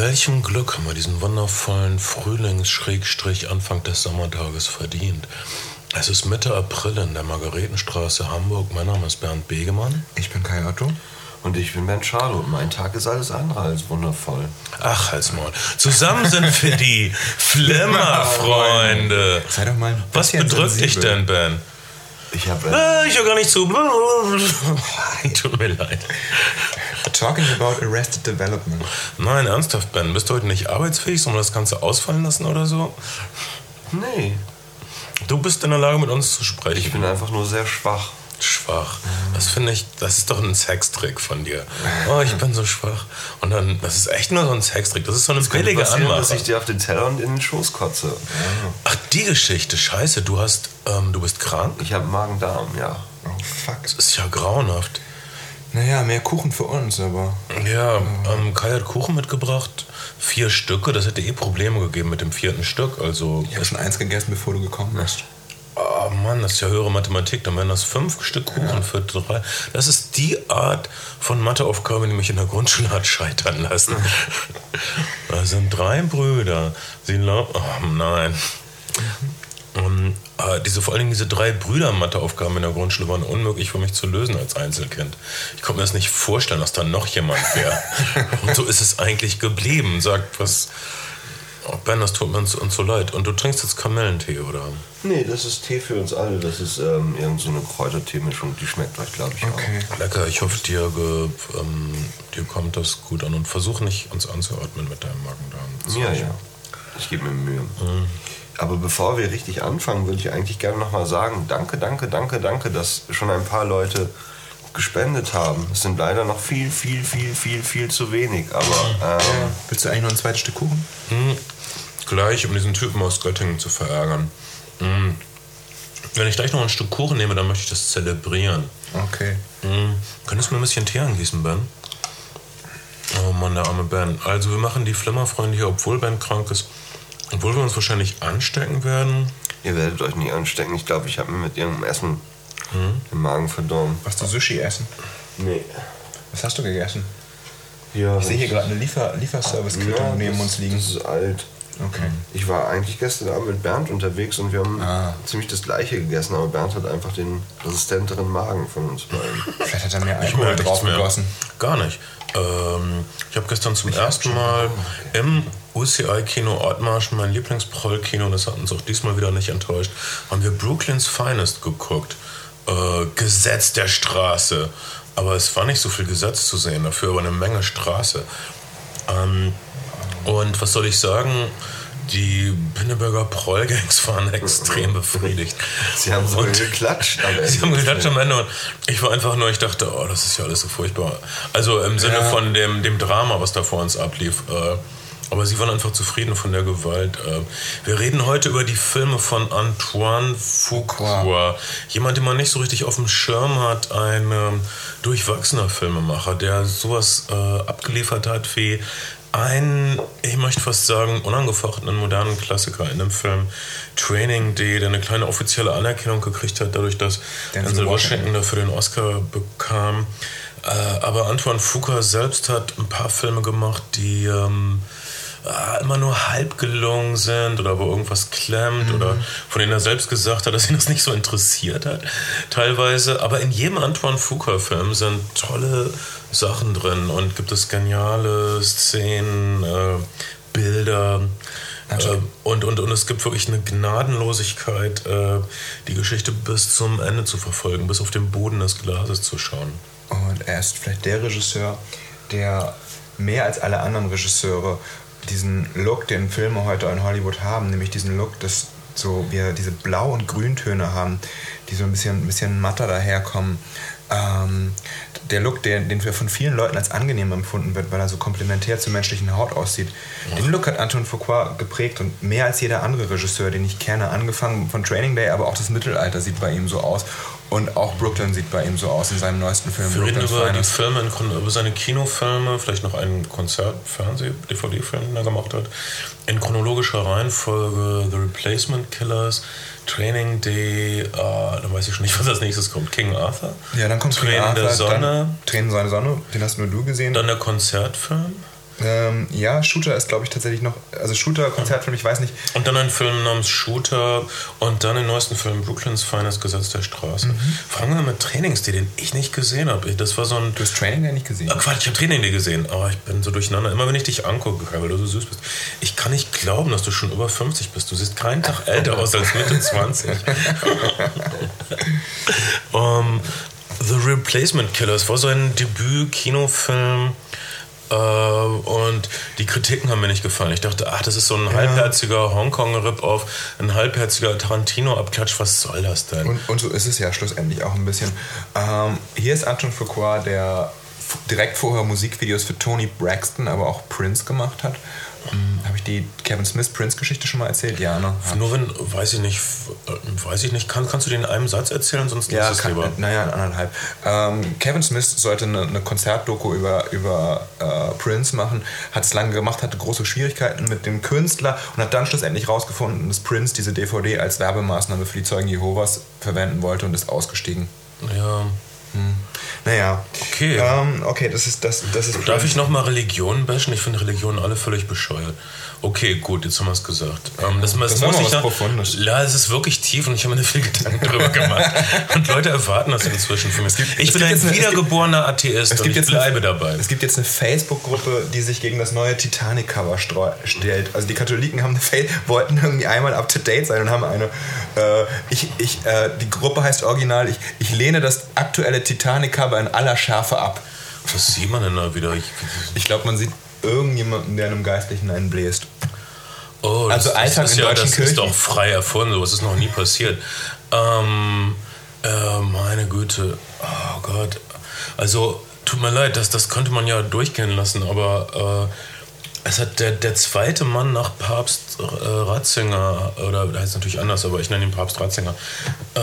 welchem Glück haben wir diesen wundervollen Frühlings-Anfang des Sommertages verdient? Es ist Mitte April in der Margaretenstraße, Hamburg. Mein Name ist Bernd Begemann. Ich bin Kai Otto. Und ich bin Ben Charlo mein Tag ist alles andere als wundervoll. Ach, Halsmaul. Zusammen sind wir die Flimmerfreunde. Sei doch mal Was bedrückt dich sensibel. denn, Ben? Ich habe Äh, ich höre gar nicht zu. Tut mir leid. Talking about Arrested Development. Nein, ernsthaft, Ben. Bist du heute nicht arbeitsfähig? Sollen wir das Ganze ausfallen lassen oder so? nee, Du bist in der Lage, mit uns zu sprechen. ich bin einfach nur sehr schwach. schwach. Das finde ich, das ist doch ein Sextrick von dir. Oh, ich bin so schwach. Und dann, das ist echt nur so ein Sextrick. Das ist so eine Könnte billige passieren, dass Anmache. ich dir auf den Teller und in den Schoß kotze. Ach, die Geschichte. Scheiße, du hast, ähm, du bist krank? Ich habe Magen-Darm, ja. Oh, fuck. Das ist ja grauenhaft. Naja, mehr Kuchen für uns, aber. Ja, ähm, Kai hat Kuchen mitgebracht. Vier Stücke. Das hätte eh Probleme gegeben mit dem vierten Stück. Also, Ich habe schon eins gegessen, bevor du gekommen bist. oh Mann, das ist ja höhere Mathematik. Dann wären das fünf Stück Kuchen für drei. Das ist die Art von Matheaufgabe, die mich in der Grundschule hat scheitern lassen. Das sind drei Brüder. Sie lau- oh nein. Und, äh, diese, vor allen Dingen diese drei Brüder-Matheaufgaben in der Grundschule waren unmöglich für mich zu lösen als Einzelkind. Ich konnte mir das nicht vorstellen, dass da noch jemand wäre. Und so ist es eigentlich geblieben. Sagt was. Oh ben, das tut mir uns, uns so leid. Und du trinkst jetzt Kamellentee, oder? Nee, das ist Tee für uns alle. Das ist ähm, irgend so eine Kräuterteemischung. Die schmeckt euch, glaube ich, Okay. Lecker, ich hoffe, dir, ge, ähm, dir kommt das gut an und versuch nicht, uns anzuatmen mit deinem Magen-Darm. auch. Ja, ja. Ich gebe mir Mühe. Aber bevor wir richtig anfangen, würde ich eigentlich gerne nochmal sagen, danke, danke, danke, danke, dass schon ein paar Leute gespendet haben. Es sind leider noch viel, viel, viel, viel, viel zu wenig. Aber ähm, Willst du eigentlich noch ein zweites Stück Kuchen? Gleich, um diesen Typen aus Göttingen zu verärgern. Mm. Wenn ich gleich noch ein Stück Kuchen nehme, dann möchte ich das zelebrieren. Okay. Mm. Könntest du mir ein bisschen Tee angießen, Ben? Oh Mann, der arme Ben. Also wir machen die Flimmerfreunde hier, obwohl Ben krank ist. Obwohl wir uns wahrscheinlich anstecken werden. ihr werdet euch nicht anstecken. Ich glaube, ich habe mir mit irgendeinem Essen den Magen verdorben. Was du Sushi essen? Nee. Was hast du gegessen? Ja, Ich sehe hier gerade eine Liefer Lieferservice-Quittung neben das, uns liegen. Das ist alt. Okay. Ich war eigentlich gestern Abend mit Bernd unterwegs und wir haben Ah. ziemlich das gleiche gegessen, aber Bernd hat einfach den resistenteren Magen von uns beiden. Vielleicht hat er mehr Ich Alkohol drauf mehr. gegossen. Gar nicht. Ähm, ich habe gestern zum ersten Mal im UCI-Kino Ottmarsch, mein Lieblingsproll-Kino, das hat uns auch diesmal wieder nicht enttäuscht, haben wir Brooklyn's Finest geguckt. Äh, Gesetz der Straße. Aber es war nicht so viel Gesetz zu sehen, dafür aber eine Menge Straße. Ähm, und was soll ich sagen? Die Pinneberger Prollgangs waren extrem befriedigt. Sie haben Und- geklatscht am Ende. Sie haben geklatscht am Ende und ich war einfach nur, ich dachte, oh, das ist ja alles so furchtbar. Also im Sinne Ja. von dem, dem Drama, was da vor uns ablief. Äh, aber sie waren einfach zufrieden von der Gewalt. Äh, wir reden heute über die Filme von Antoine Fuqua. Jemand, den man nicht so richtig auf dem Schirm hat. Ein ähm, durchwachsener Filmemacher, der sowas äh, abgeliefert hat wie ein, ich möchte fast sagen, unangefochtenen modernen Klassiker in dem Film Training Day, der eine kleine offizielle Anerkennung gekriegt hat, dadurch, dass Denzel Washington. Washington dafür den Oscar bekam. Äh, aber Antoine Fuqua selbst hat ein paar Filme gemacht, die ähm, äh, immer nur halb gelungen sind oder wo irgendwas klemmt oder von denen er selbst gesagt hat, dass ihn das nicht so interessiert hat, teilweise. Aber in jedem Antoine Fuqua-Film sind tolle Sachen drin und gibt es geniale Szenen, äh, Bilder. Äh, und, und, und es gibt wirklich eine Gnadenlosigkeit, äh, die Geschichte bis zum Ende zu verfolgen, bis auf den Boden des Glases zu schauen. Und er ist vielleicht der Regisseur, der mehr als alle anderen Regisseure diesen Look, den Filme heute in Hollywood haben, nämlich diesen Look, dass so wir diese Blau- und Grüntöne haben, die so ein bisschen, ein bisschen matter daherkommen. Ähm, der Look, der, den wir von vielen Leuten als angenehm empfunden wird, weil er so komplementär zur menschlichen Haut aussieht. Den Look hat Anton Fuqua geprägt und mehr als jeder andere Regisseur, den ich kenne, angefangen von Training Day, aber auch das Mittelalter sieht bei ihm so aus. Und auch Brooklyn sieht bei ihm so aus in seinem neuesten Film. Wir reden über die Finest. Filme, in Chron- über seine Kinofilme, vielleicht noch einen Konzert-, Fernseh-, DVD-Film, den er gemacht hat. In chronologischer Reihenfolge The Replacement Killers, Training Day, äh, dann weiß ich schon nicht, was als nächstes kommt. King Arthur. Ja, dann kommt Tränen King der Arthur, Sonne. Dann Tränen seiner Sonne, den hast nur du gesehen. Dann der Konzertfilm. Ähm, ja, Shooter ist, glaube ich, tatsächlich noch. Also Shooter, Konzertfilm, ich weiß nicht. Und dann ein Film namens Shooter und dann den neuesten Film Brooklyns feines Gesetz der Straße. Mhm. Fragen wir mit Trainings, die den ich nicht gesehen habe. Das war so ein. Du hast Training ja nicht gesehen. Ah, Quatsch, ich habe Training Day gesehen, aber ich bin so durcheinander. Immer wenn ich dich angucke, weil du so süß bist, ich kann nicht glauben, dass du schon über 50 bist. Du siehst keinen Tag älter aus als Mitte 20. um, The Replacement Killers war so ein Debüt-Kinofilm. Äh, und die Kritiken haben mir nicht gefallen. Ich dachte, ach, das ist so ein halbherziger Hongkong-Rip-Off, ein halbherziger Tarantino-Abklatsch. Was soll das denn? Und, und so ist es ja schlussendlich auch ein bisschen. Ähm, hier ist Anton Fuqua, der direkt vorher Musikvideos für Tony Braxton, aber auch Prince gemacht hat. Ähm, Habe ich die Kevin Smith-Prince-Geschichte schon mal erzählt? Ja, ne? Nur wenn, weiß ich nicht, äh, weiß ich nicht, kann, kannst du den in einem Satz erzählen, sonst Ja, es kann, lieber. naja, anderthalb. Ähm, Kevin Smith sollte eine, eine Konzertdoku über, über äh, Prince machen, hat es lange gemacht, hatte große Schwierigkeiten mit dem Künstler und hat dann schlussendlich rausgefunden, dass Prince diese DVD als Werbemaßnahme für die Zeugen Jehovas verwenden wollte und ist ausgestiegen. Ja. Naja. Okay. Ähm, okay, das ist das, das ist Darf ich nochmal Religionen bashen? Ich finde Religionen alle völlig bescheuert. Okay, gut, jetzt haben wir es gesagt. Ähm, das, das, Das muss ich Profundes. Ja, es ist wirklich tief und ich habe mir viel Gedanken darüber gemacht. Und Leute erwarten das inzwischen von mir. ich es bin gibt ein jetzt eine- es gibt- wiedergeborener Atheist und ich bleibe eine, dabei. Es gibt jetzt eine Facebook-Gruppe, die sich gegen das neue Titanic-Cover stellt. Also die Katholiken haben wollten irgendwie einmal up to date sein und haben eine. Äh, ich, ich, äh, die Gruppe heißt original. Ich, ich lehne das aktuelle Titanic-Cover in aller Schärfe ab. Was sieht man denn da wieder? Ich, Ich glaube, man sieht irgendjemanden, der einem Geistlichen einen bläst. oh, Also Alltag ist in ja, deutschen das Kirchen. ist doch frei erfunden, sowas ist noch nie passiert. Ähm, äh, meine Güte, oh Gott. Also, tut mir leid, das, das könnte man ja durchgehen lassen, aber äh, es hat der, der zweite Mann nach Papst äh, Ratzinger, oder der heißt natürlich anders, aber ich nenne ihn Papst Ratzinger, äh,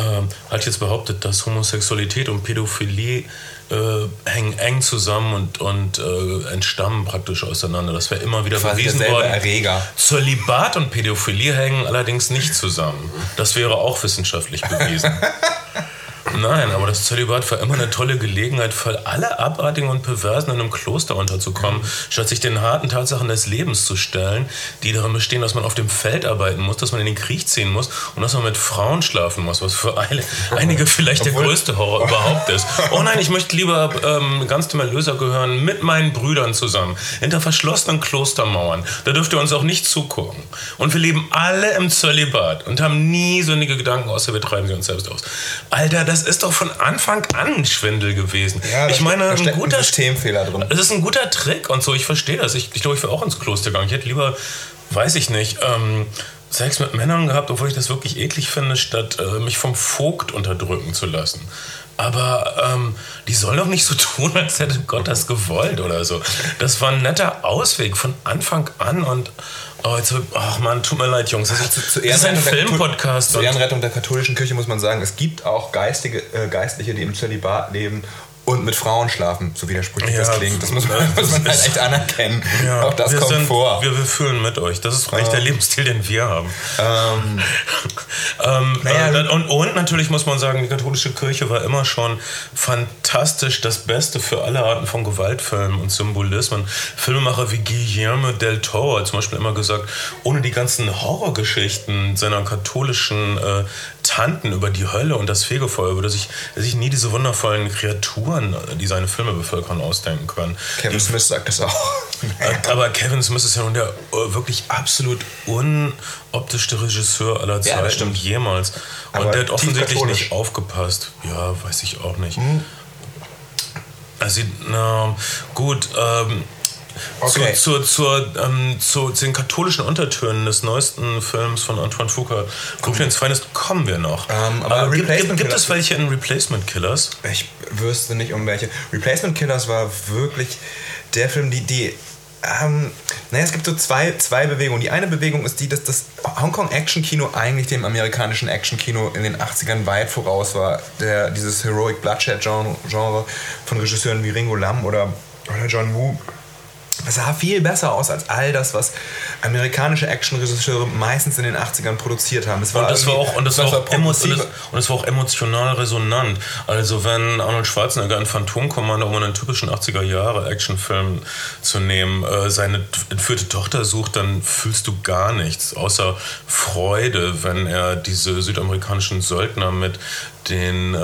hat jetzt behauptet, dass Homosexualität und Pädophilie äh, hängen eng zusammen und, und äh, entstammen praktisch auseinander. Das wäre immer wieder Quasi bewiesen worden. Erreger. Zölibat und Pädophilie hängen allerdings nicht zusammen. Das wäre auch wissenschaftlich bewiesen. Nein, aber das Zölibat war immer eine tolle Gelegenheit für alle Abartigen und Perversen in einem Kloster unterzukommen, statt sich den harten Tatsachen des Lebens zu stellen, die darin bestehen, dass man auf dem Feld arbeiten muss, dass man in den Krieg ziehen muss und dass man mit Frauen schlafen muss, was für eine, einige vielleicht der größte Horror überhaupt ist. Oh nein, ich möchte lieber ähm, ganz dem Erlöser gehören, mit meinen Brüdern zusammen, hinter verschlossenen Klostermauern. Da dürft ihr uns auch nicht zugucken. Und wir leben alle im Zölibat und haben nie sündige Gedanken, außer wir treiben sie uns selbst aus. Alter, das ist doch von Anfang an ein Schwindel gewesen. Ja, ich meine, ein guter Systemfehler drin. Das ist ein guter Trick und so, ich verstehe das. Ich, ich glaube, ich wäre auch ins Kloster gegangen. Ich hätte lieber, weiß ich nicht, ähm, Sex mit Männern gehabt, obwohl ich das wirklich eklig finde, statt äh, mich vom Vogt unterdrücken zu lassen. Aber ähm, die sollen doch nicht so tun, als hätte Gott das gewollt oder so. Das war ein netter Ausweg von Anfang an und oh, jetzt, ach man, tut mir leid, Jungs. Das ist, Zu das ist ein Filmpodcast. Zur Ehrenrettung der katholischen Kirche muss man sagen, es gibt auch geistige, äh, Geistliche, die im Zölibat leben und mit Frauen schlafen, so widersprüchlich Ja, das klingt. Das muss man, das muss man halt echt anerkennen. Ja, auch das wir kommt sind, vor. Wir, wir fühlen mit euch. Das ist eigentlich der Lebensstil, den wir haben. Ähm, ähm, Naja, äh, und, und natürlich muss man sagen, die katholische Kirche war immer schon fantastisch das Beste für alle Arten von Gewaltfilmen und Symbolismen. Filmemacher wie Guillermo del Toro hat zum Beispiel immer gesagt, ohne die ganzen Horrorgeschichten seiner katholischen äh, Tanten über die Hölle und das Fegefeuer würde sich, sich nie diese wundervollen Kreaturen, die seine Filme bevölkern, ausdenken können. Kevin Smith sagt das auch. Äh, Aber Kevin Smith ist ja nun der äh, wirklich absolut unoptischste Regisseur aller Ja, das Zeiten stimmt. jemals. Und Aber der hat offensichtlich nicht aufgepasst. Ja, weiß ich auch nicht. Also, na, gut, ähm, Okay. zu, zu, zur, ähm, zu, zu den katholischen Untertönen des neuesten Films von Antoine Fuqua, Brooklyns Finest, kommen wir noch. Ähm, aber aber gibt, gibt, gibt es welche in Replacement Killers? Ich wüsste nicht um welche. Replacement Killers war wirklich der Film, die, die ähm, naja, es gibt so zwei, zwei Bewegungen. Die eine Bewegung ist die, dass das Hongkong-Action-Kino eigentlich dem amerikanischen Action-Kino in den 80ern weit voraus war. Der, dieses Heroic Bloodshed-Genre Genre von Regisseuren wie Ringo Lam oder, oder John Woo sah viel besser aus als all das, was amerikanische Actionregisseure meistens in den 80ern produziert haben. Es Und das war auch, und das war auch, emo und das war auch emotional resonant. Also wenn Arnold Schwarzenegger in Phantomkommando, um einen typischen 80er Jahre Actionfilm zu nehmen, äh, seine entführte Tochter sucht, dann fühlst du gar nichts außer Freude, wenn er diese südamerikanischen Söldner mit den äh,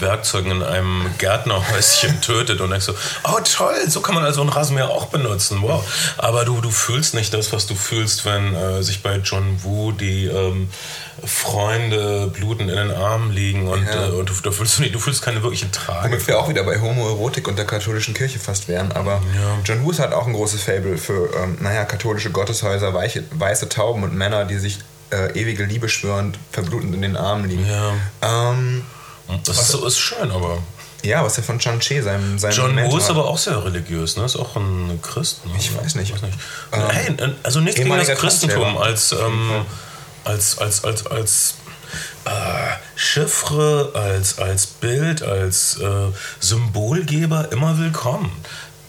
Werkzeugen in einem Gärtnerhäuschen tötet und denkst so, oh toll, so kann man also einen Rasenmäher auch benutzen, wow. Aber du, du fühlst nicht das, was du fühlst, wenn äh, sich bei John Woo die ähm, Freunde bluten in den Armen liegen und, Ja. äh, und du, du, fühlst, du fühlst keine wirkliche Tragik. Womit wir auch wieder bei Homoerotik und der katholischen Kirche fast wären. Aber John Woo hat auch ein großes Fable für, ähm, naja, katholische Gotteshäuser, weiche, weiße Tauben und Männer, die sich äh, ewige Liebe schwörend verblutend in den Armen liegen. Ja. Ähm, Das ist, so, ist schön, aber ja, was er von Chan Che, seinem, seinem John Woo Mentor ist aber auch sehr religiös, ne? Ist auch ein Christ. Ne? Ich weiß nicht. Weiß nicht. Ähm, hey, also nichts gegen das Christentum als, ähm, als, als, als, als äh, Chiffre, als, als Bild, als äh, Symbolgeber immer willkommen.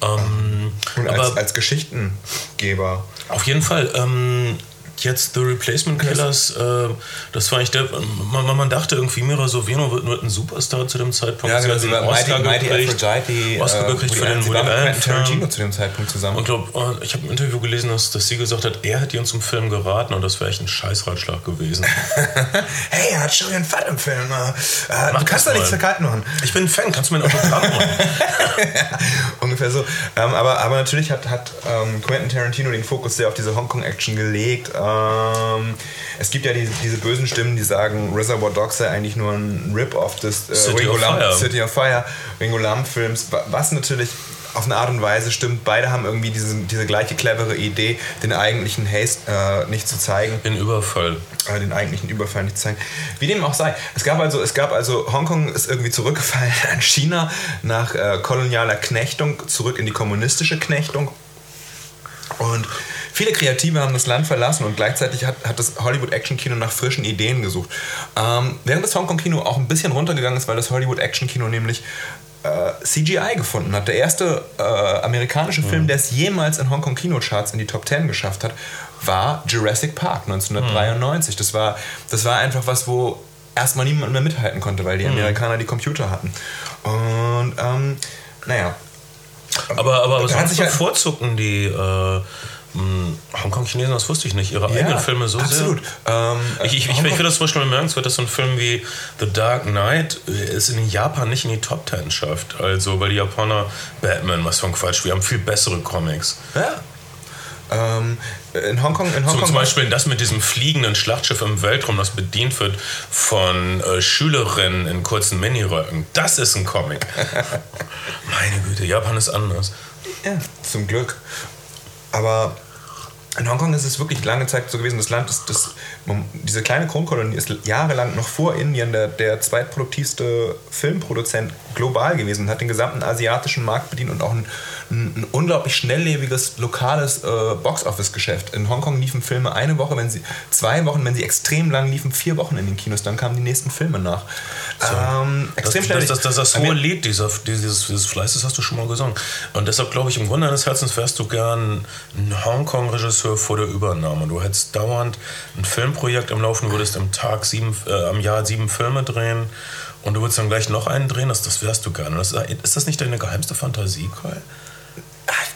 Ähm, und aber als, als Geschichtengeber. auf jeden Fall. Ähm, jetzt The Replacement Killers, äh, das war eigentlich der. Man, man dachte irgendwie, Mira Sorvino wird, wird ein Superstar zu dem Zeitpunkt. Ja, genau, hat sie einen war Mighty, Mighty gekriegt. Aphrodite. Oscar äh, gekriegt Woody für den Woody Allen Tarantino zu dem Zeitpunkt zusammen. Und glaub, äh, ich habe im Interview gelesen, dass, dass sie gesagt hat, er hätte ihr zum Film geraten und das wäre echt ein Scheißratschlag gewesen. hey, er hat schon einen Fall im Film. Äh, Mach du kannst doch nichts verkehrt machen. Ich bin ein Fan, kannst du mir ein Autogramm machen? Ungefähr so. Ähm, aber, aber natürlich hat, hat ähm, Quentin Tarantino den Fokus sehr auf diese Hongkong-Action gelegt. Ähm, es gibt ja diese, diese bösen Stimmen, die sagen, Reservoir Dogs sei eigentlich nur ein Rip-Off des äh, City Ringo of Lam- Fire. City of Fire, Ringo Lam-Films, wa- was natürlich auf eine Art und Weise stimmt. Beide haben irgendwie diese, diese gleiche clevere Idee, den eigentlichen Haste äh, nicht zu zeigen Den Überfall. äh, den eigentlichen Überfall nicht zeigen. Wie dem auch sei. Es gab also, es gab also, Hongkong ist irgendwie zurückgefallen an China nach äh, kolonialer Knechtung, zurück in die kommunistische Knechtung. Und viele Kreative haben das Land verlassen und gleichzeitig hat, hat das Hollywood-Action-Kino nach frischen Ideen gesucht. Ähm, während das Hongkong-Kino auch ein bisschen runtergegangen ist, weil das Hollywood-Action-Kino nämlich äh, CGI gefunden hat. Der erste äh, amerikanische Film, der es jemals in Hongkong-Kinocharts in die Top 10 geschafft hat, war Jurassic Park 1993. Das, war, das war einfach was, wo erstmal niemand mehr mithalten konnte, weil die Amerikaner die Computer hatten. Und ähm, naja, Aber, aber hat sonst sich halt- bevorzugen die äh, Hongkong-Chinesen, das wusste ich nicht, ihre eigenen Filme so absolut. sehr. Ähm, Ich, ich, ich, ich finde das zum Beispiel bemerkenswert, dass so ein Film wie The Dark Knight es in Japan nicht in die Top Ten schafft. Also, weil die Japaner Batman, was ein Quatsch, wir haben viel bessere Comics. Ja. Ähm, in Hongkong, in So, Hongkong zum Beispiel das mit diesem fliegenden Schlachtschiff im Weltraum, das bedient wird von äh, Schülerinnen in kurzen Miniröcken. Das ist ein Comic. Meine Güte, Japan ist anders. Ja, zum Glück. Aber in Hongkong ist es wirklich lange Zeit so gewesen, das Land ist, das, diese kleine Kronkolonie ist jahrelang noch vor Indien der, der zweitproduktivste Filmproduzent global gewesen und hat den gesamten asiatischen Markt bedient und auch ein, ein, unglaublich schnelllebiges lokales äh, Box-Office-Geschäft. In Hongkong liefen Filme eine Woche, wenn sie zwei Wochen, wenn sie extrem lang liefen, vier Wochen in den Kinos, dann kamen die nächsten Filme nach. Ähm, Das, extrem das, schnell. das, das, das hohe Lied dieser, dieses, dieses Fleißes hast du schon mal gesungen. Und deshalb glaube ich, im Grunde deines Herzens wärst du gern ein Hongkong-Regisseur vor der Übernahme. Du hättest dauernd ein Filmprojekt am Laufen, würdest am Tag sieben, äh, am Jahr sieben Filme drehen und du würdest dann gleich noch einen drehen, das, das wärst du gerne. Das, ist das nicht deine geheimste Fantasie, Kai?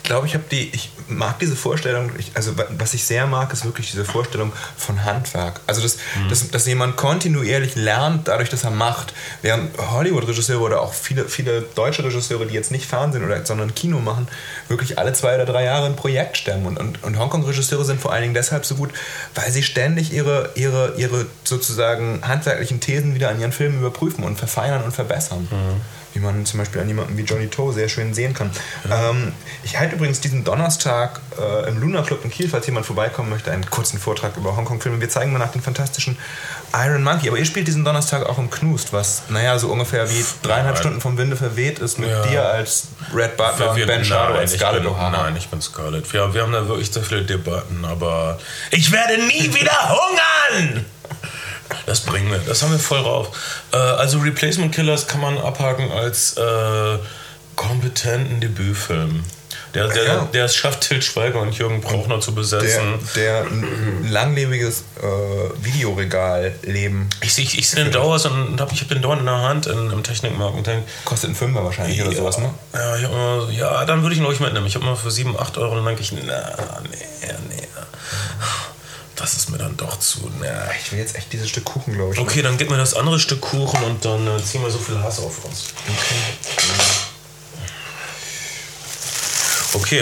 Ich glaube, ich habe die, ich mag diese Vorstellung, ich, also wa- was ich sehr mag, ist wirklich diese Vorstellung von Handwerk. Also, dass, dass, dass jemand kontinuierlich lernt, dadurch, dass er macht. Während Hollywood-Regisseure oder auch viele, viele deutsche Regisseure, die jetzt nicht Fernsehen oder sondern Kino machen, wirklich alle zwei oder drei Jahre ein Projekt stemmen. Und, und, und Hongkong-Regisseure sind vor allen Dingen deshalb so gut, weil sie ständig ihre, ihre, ihre sozusagen handwerklichen Thesen wieder an ihren Filmen überprüfen und verfeinern und verbessern wie man zum Beispiel an jemanden wie Johnny Toe sehr schön sehen kann. Ähm, ich halte übrigens diesen Donnerstag äh, im Luna Club in Kiel, falls jemand vorbeikommen möchte, einen kurzen Vortrag über Hongkong-Filme. Wir zeigen danach den fantastischen Iron Monkey. Aber ihr spielt diesen Donnerstag auch im Knust, was, naja, so ungefähr wie dreieinhalb Nein. Stunden vom Winde verweht ist mit Ja. dir als Red Butler und Wir- Ben Shadow als Scarlett O'Hara. Nein, ich bin Scarlett. Wir, wir haben da wirklich sehr viele Debatten, aber ich werde nie wieder hungern! Das bringen wir, das haben wir voll rauf. Äh, also Replacement Killers kann man abhaken als äh, kompetenten Debütfilm. Der, der, Ja. der es schafft, Til Schweiger und Jürgen Brauchner zu besetzen. Der, der ein langlebiges äh, Videoregal-Leben Ich sehe ich seh den dauernd und hab, ich habe den dauernd in der Hand in, im Technikmarkt und denke, kostet ein Fünfer wahrscheinlich oder sowas, ne? Ja, ich immer, ja dann würde ich ihn, ich, mitnehmen. Ich habe immer für 7, 8 Euro und dann denke ich, na, nee, nee. Das ist mir dann doch zu, na. Ich will jetzt echt dieses Stück Kuchen, glaube ich. Okay, dann gib mir das andere Stück Kuchen und dann äh, ziehen wir so viel Hass auf uns. Okay,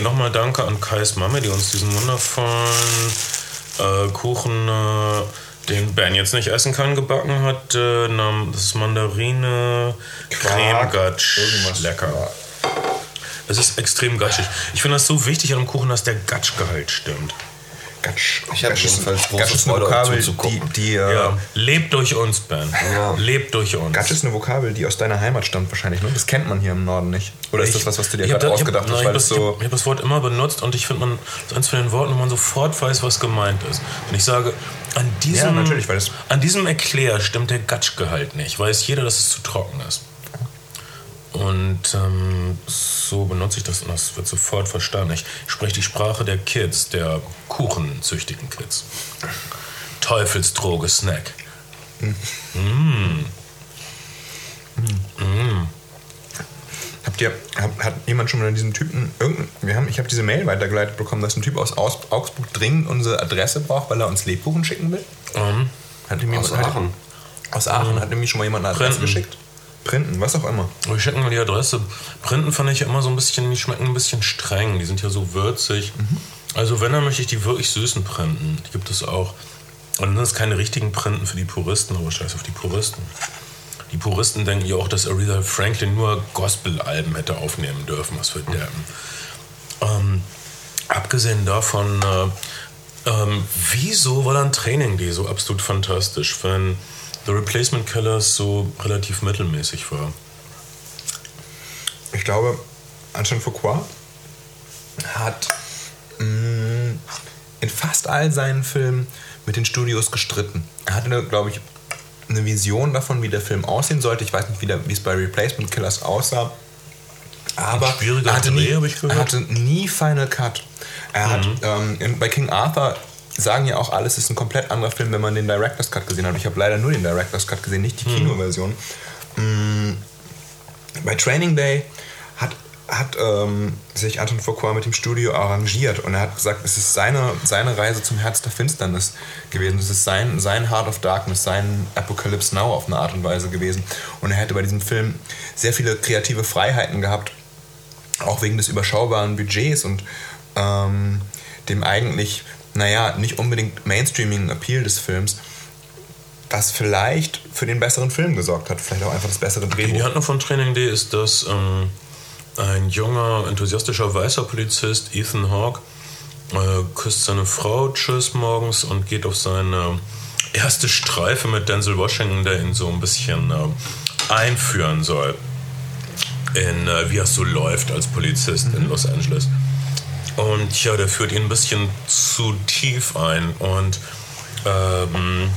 nochmal danke an Kais Mami, die uns diesen wundervollen äh, Kuchen, äh, den Ben jetzt nicht essen kann, gebacken hat. Äh, das ist Mandarine, Creme Gatsch. Lecker. Es ist extrem gatschig. Ich finde das so wichtig an einem Kuchen, dass der Gatschgehalt stimmt. Gatsch. Ich habe jedenfalls große Gatsch ist eine Freude, Vokabel, die, die äh, Ja. Lebt durch uns, Ben. Ja. Lebt durch uns. Gatsch ist eine Vokabel, die aus deiner Heimat stammt wahrscheinlich, ne? Das kennt man hier im Norden nicht. Oder ist das was, was du dir ich gerade ich ausgedacht hast, ich weil hab das- so... Ich habe das Wort immer benutzt und ich finde, man das ist eins von den Worten, wo man sofort weiß, was gemeint ist. Und ich sage, an diesem, Ja, natürlich, weil es- an diesem Erklär stimmt der Gatschgehalt nicht. Weiß jeder, dass es zu trocken ist. Und ähm, so benutze ich das und das wird sofort verstanden. Ich spreche die Sprache der Kids, der kuchenzüchtigen Kids. Teufelsdroge Snack. Habt ihr, hat, hat jemand schon mal diesen Typen, irgendein, wir haben, ich habe diese Mail weitergeleitet bekommen, dass ein Typ aus Aus, Augsburg dringend unsere Adresse braucht, weil er uns Lebkuchen schicken will? Ähm, Hat ihm Aus jemand, Aachen. Hat, aus Aachen. Hat nämlich schon mal jemand eine Adresse Printen. geschickt? Printen, was auch immer. Wir schicken mal die Adresse. Printen fand ich ja immer so ein bisschen, die schmecken ein bisschen streng. Die sind ja so würzig. Also wenn, dann möchte ich die wirklich süßen Printen. Die gibt es auch. Und dann sind es keine richtigen Printen für die Puristen, aber scheiß auf die Puristen. Die Puristen denken ja auch, dass Aretha Franklin nur Gospel-Alben hätte aufnehmen dürfen, was für Deppen. Ähm, abgesehen davon, äh, ähm, wieso war dann Training Day so absolut fantastisch, wenn The Replacement Killers so relativ mittelmäßig war? Ich glaube, Antoine Fuqua hat mh, in fast all seinen Filmen mit den Studios gestritten. Er hatte, glaube ich, eine Vision davon, wie der Film aussehen sollte. Ich weiß nicht, wie, der, wie es bei Replacement Killers aussah. Aber er hatte, nie, hab ich gehört. er hatte nie Final Cut. Er hat ähm, in, bei King Arthur sagen ja auch alles ist ein komplett anderer Film, wenn man den Director's Cut gesehen hat. Ich habe leider nur den Director's Cut gesehen, nicht die Kinoversion. Mm, bei Training Day hat, hat ähm, sich Anton Fuqua mit dem Studio arrangiert und er hat gesagt, es ist seine, seine Reise zum Herz der Finsternis gewesen. Es ist sein, sein Heart of Darkness, sein Apocalypse Now auf eine Art und Weise gewesen. Und er hätte bei diesem Film sehr viele kreative Freiheiten gehabt, auch wegen des überschaubaren Budgets und ähm, dem eigentlich, naja, nicht unbedingt Mainstreaming-Appeal des Films, was vielleicht für den besseren Film gesorgt hat. Vielleicht auch einfach das bessere Drehbuch. Die Handlung von Training Day ist, dass ähm, ein junger, enthusiastischer weißer Polizist, Ethan Hawke, äh, küsst seine Frau Tschüss morgens und geht auf seine erste Streife mit Denzel Washington, der ihn so ein bisschen äh, einführen soll in äh, wie es so läuft als Polizist in Los Angeles. Und ja, der führt ihn ein bisschen zu tief ein und ähm,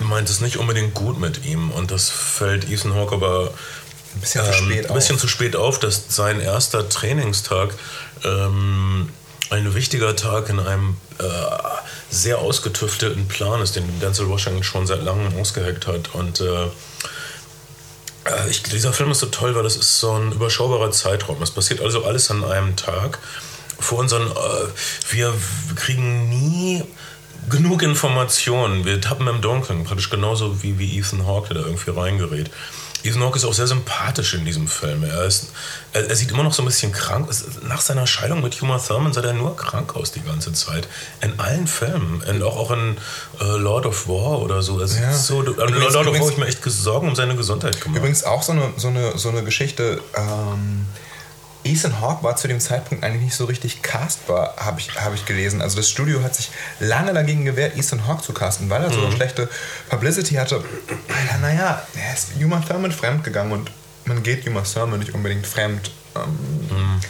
meint es nicht unbedingt gut mit ihm. Und das fällt Ethan Hawke aber Ein bisschen zu ähm, spät ein bisschen auf. zu spät auf, dass sein erster Trainingstag ähm, ein wichtiger Tag in einem äh, sehr ausgetüfteten Plan ist, den Denzel Washington schon seit langem ausgeheckt hat. Und äh, äh, ich, dieser Film ist so toll, weil das ist so ein überschaubarer Zeitraum. Es passiert also alles an einem Tag. Vor unseren, äh, wir kriegen nie genug Informationen. Wir tappen im Dunkeln, praktisch genauso wie, wie Ethan Hawke, der da irgendwie reingerät. Ethan Hawke ist auch sehr sympathisch in diesem Film. Er, ist, er, er sieht immer noch so ein bisschen krank. Nach seiner Scheidung mit Uma Thurman sah er nur krank aus die ganze Zeit. In allen Filmen. Und auch, auch in äh, Lord of War oder so. Also Ja. so Übrigens- Lord of War übrigens- habe ich mir echt Sorgen um seine Gesundheit gemacht. Übrigens auch so eine, so eine, so eine Geschichte. Ähm, Ethan Hawke war zu dem Zeitpunkt eigentlich nicht so richtig castbar, habe ich, hab ich gelesen. Also das Studio hat sich lange dagegen gewehrt, Ethan Hawke zu casten, weil er so eine schlechte Publicity hatte. Weil er, naja, er ist Uma Thurman fremd gegangen und man geht Uma Thurman nicht unbedingt fremd. Ähm,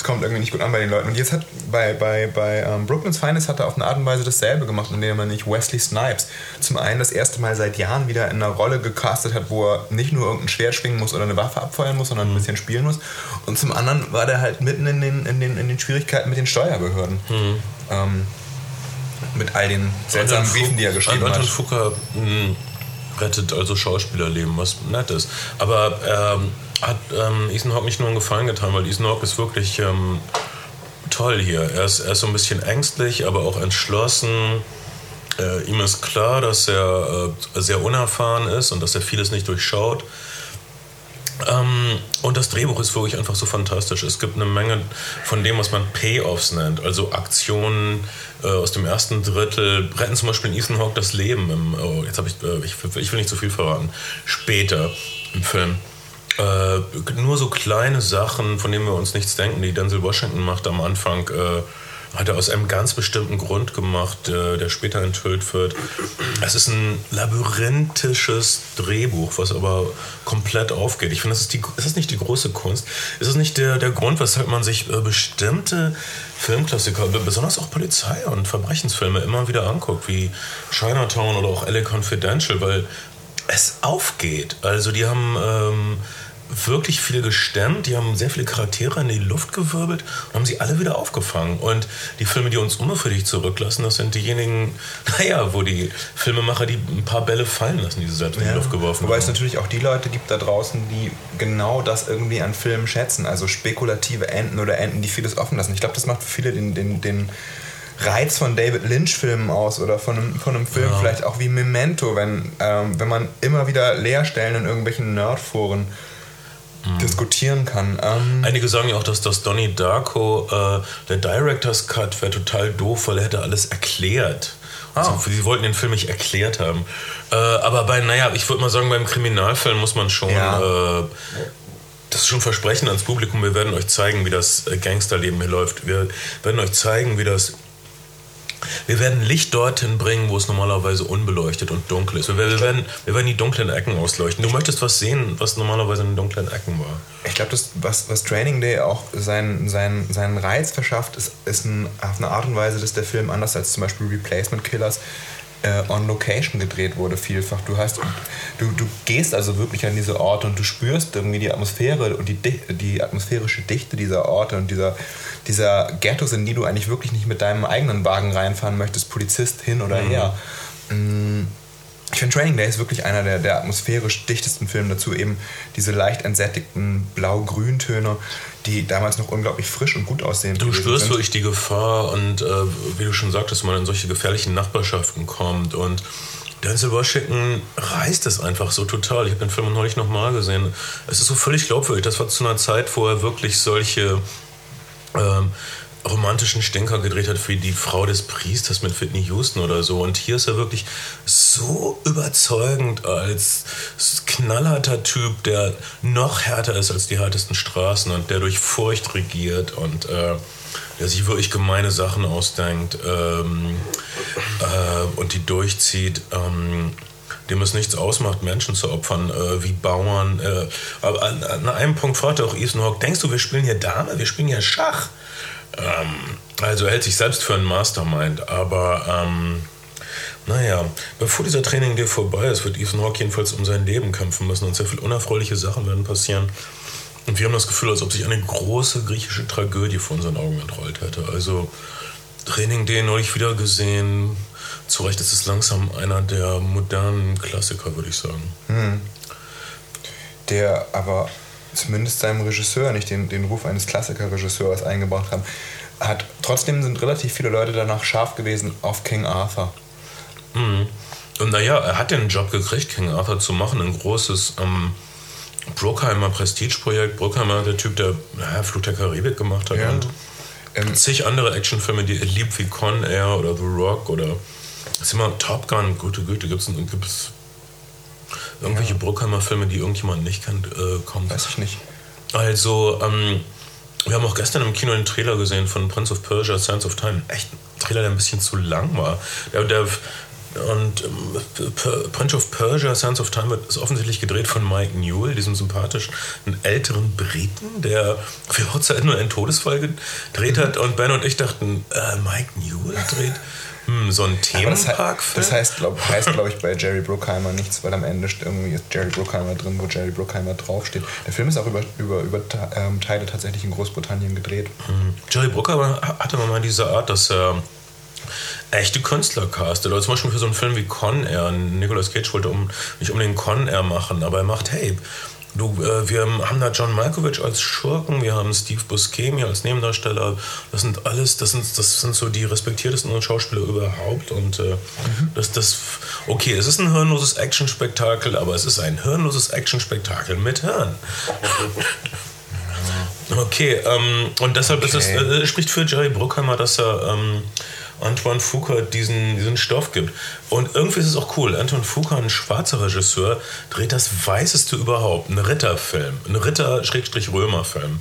es kommt irgendwie nicht gut an bei den Leuten. Und jetzt hat bei, bei, bei ähm, Brooklyn's Finest hat er auf eine Art und Weise dasselbe gemacht, indem er nicht Wesley Snipes zum einen das erste Mal seit Jahren wieder in einer Rolle gecastet hat, wo er nicht nur irgendein Schwert schwingen muss oder eine Waffe abfeuern muss, sondern ein bisschen spielen muss. Und zum anderen war der halt mitten in den, in den, in den Schwierigkeiten mit den Steuerbehörden. Ähm, mit all den seltsamen Anton Briefen, die er geschrieben Anton hat. Fuqua mh, rettet also Schauspielerleben, was nett ist. Aber ähm, hat ähm, Ethan Hawke nicht nur einen Gefallen getan, weil Ethan Hawke ist wirklich ähm, toll hier. Er ist, er ist so ein bisschen ängstlich, aber auch entschlossen. Äh, ihm ist klar, dass er äh, sehr unerfahren ist und dass er vieles nicht durchschaut. Ähm, und das Drehbuch ist wirklich einfach so fantastisch. Es gibt eine Menge von dem, was man Payoffs nennt, also Aktionen äh, aus dem ersten Drittel, retten zum Beispiel in Ethan Hawke das Leben. Im, oh, jetzt habe ich, äh, ich, ich will nicht zu viel verraten. Später im Film. Äh, nur so kleine Sachen, von denen wir uns nichts denken, die Denzel Washington macht am Anfang. Äh, hat er aus einem ganz bestimmten Grund gemacht, äh, der später enthüllt wird. Es ist ein labyrinthisches Drehbuch, was aber komplett aufgeht. Ich finde, das ist, die, ist das nicht die große Kunst? Ist das nicht der, der Grund, weshalb man sich äh, bestimmte Filmklassiker, besonders auch Polizei- und Verbrechensfilme immer wieder anguckt, wie Chinatown oder auch LA Confidential, weil es aufgeht. Also die haben ähm, wirklich viel gestemmt, die haben sehr viele Charaktere in die Luft gewirbelt und haben sie alle wieder aufgefangen. Und die Filme, die uns unbefriedigt zurücklassen, das sind diejenigen, naja, wo die Filmemacher die ein paar Bälle fallen lassen, die sie selbst in die Luft geworfen Wobei es haben. natürlich auch die Leute gibt da draußen, die genau das irgendwie an Filmen schätzen. Also spekulative Enden oder Enden, die vieles offen lassen. Ich glaube, das macht für viele den, den, den Reiz von David Lynch-Filmen aus oder von einem, von einem Film vielleicht auch wie Memento, wenn, ähm, wenn man immer wieder Leerstellen in irgendwelchen Nerdforen Mhm. diskutieren kann. Ähm, Einige sagen ja auch, dass das Donnie Darko, äh, der Director's Cut, wäre total doof, weil er hätte alles erklärt. Also, sie wollten den Film nicht erklärt haben. Äh, aber bei, naja, ich würde mal sagen, beim Kriminalfilm muss man schon Ja. äh, das ist schon Versprechen ans Publikum. Wir werden euch zeigen, wie das äh, Gangsterleben hier läuft. Wir werden euch zeigen, wie das. Wir werden Licht dorthin bringen, wo es normalerweise unbeleuchtet und dunkel ist. Wir werden, wir werden, wir werden die dunklen Ecken ausleuchten. Du möchtest was sehen, was normalerweise in den dunklen Ecken war. Ich glaube, was, was Training Day auch seinen, seinen, seinen Reiz verschafft, ist, ist ein, auf eine Art und Weise, dass der Film anders als zum Beispiel Replacement Killers äh, on Location gedreht wurde, vielfach. Du, hast, du, du gehst also wirklich an diese Orte und du spürst irgendwie die Atmosphäre und die, Di- die atmosphärische Dichte dieser Orte und dieser, dieser Ghettos, in die du eigentlich wirklich nicht mit deinem eigenen Wagen reinfahren möchtest, Polizist hin oder her. Mm, Ich finde Training Day ist wirklich einer der, der atmosphärisch dichtesten Filme dazu. Eben diese leicht entsättigten Blau-Grüntöne, die damals noch unglaublich frisch und gut aussehen. Du spürst sind. wirklich die Gefahr und äh, wie du schon sagtest, man in solche gefährlichen Nachbarschaften kommt und Denzel Washington reißt es einfach so total. Ich habe den Film neulich nochmal gesehen. Es ist so völlig glaubwürdig. Das war zu einer Zeit, wo er wirklich solche ähm, romantischen Stinker gedreht hat wie die Frau des Priesters mit Whitney Houston oder so. Und hier ist er wirklich so überzeugend als knallharter Typ, der noch härter ist als die härtesten Straßen und der durch Furcht regiert und äh, der sich wirklich gemeine Sachen ausdenkt ähm, äh, und die durchzieht. Ähm, dem es nichts ausmacht, Menschen zu opfern, äh, wie Bauern. Äh, aber an, an einem Punkt fragt auch Ethan Hawke, denkst du, wir spielen hier Dame, wir spielen hier Schach? Ähm, also er hält sich selbst für einen Mastermind, aber ähm, naja, bevor dieser Training dir vorbei ist, wird Ethan Hawke jedenfalls um sein Leben kämpfen müssen und sehr viele unerfreuliche Sachen werden passieren. Und wir haben das Gefühl, als ob sich eine große griechische Tragödie vor unseren Augen entrollt hätte. Also Training D neulich wieder gesehen. Zu Recht ist es langsam einer der modernen Klassiker, würde ich sagen. der aber zumindest seinem Regisseur nicht den, den Ruf eines Klassikerregisseurs eingebracht haben. Hat, trotzdem sind relativ viele Leute danach scharf gewesen auf King Arthur. Mhm. Und naja, er hat den Job gekriegt, King Arthur zu machen, ein großes ähm, Prestigeprojekt. Bruckheimer, der Typ, der naja, Flut der Karibik gemacht hat Ja. und Ähm, zig andere Actionfilme, die er liebt, wie Con Air oder The Rock oder ist immer Top Gun, gute Güte, gibt es gibt's irgendwelche Bruckheimer Filme, die irgendjemand nicht kennt, äh, kommt. weiß ich nicht. Also, ähm, wir haben auch gestern im Kino einen Trailer gesehen von Prince of Persia, Sands of Time. Echt ein Trailer, der ein bisschen zu lang war. Der, der und ähm, Prince of Persia, Sands of Time ist offensichtlich gedreht von Mike Newell, diesem sympathischen älteren Briten, der für Hochzeit nur einen Todesfall gedreht hat. Und Ben und ich dachten, äh, Mike Newell dreht hm, so einen Aber das, Themenparkfilm. das heißt, glaube heißt, glaub ich, bei Jerry Bruckheimer nichts, weil am Ende irgendwie ist Jerry Bruckheimer drin, wo Jerry Bruckheimer draufsteht. Der Film ist auch über, über, über ähm, Teile tatsächlich in Großbritannien gedreht. Jerry Bruckheimer hatte mal diese Art, dass er echte Künstler castet. Oder zum Beispiel für so einen Film wie Con Air. Nicolas Cage wollte um, nicht unbedingt Con Air machen, aber er macht, hey, du, äh, wir haben da John Malkovich als Schurken, wir haben Steve Buscemi als Nebendarsteller. Das sind alles, das sind, das sind so die respektiertesten Schauspieler überhaupt. Und äh, das, das, okay, es ist ein hirnloses Actionspektakel, aber es ist ein hirnloses Actionspektakel mit Hirn. Okay, ähm, und deshalb ist es, Okay. äh, spricht für Jerry Bruckheimer, dass er ähm, Antoine Fuqua diesen, diesen Stoff gibt. Und irgendwie ist es auch cool. Antoine Fuqua, ein schwarzer Regisseur, dreht das weißeste überhaupt. Ein Ritterfilm. Ein Ritter-Römer-Film.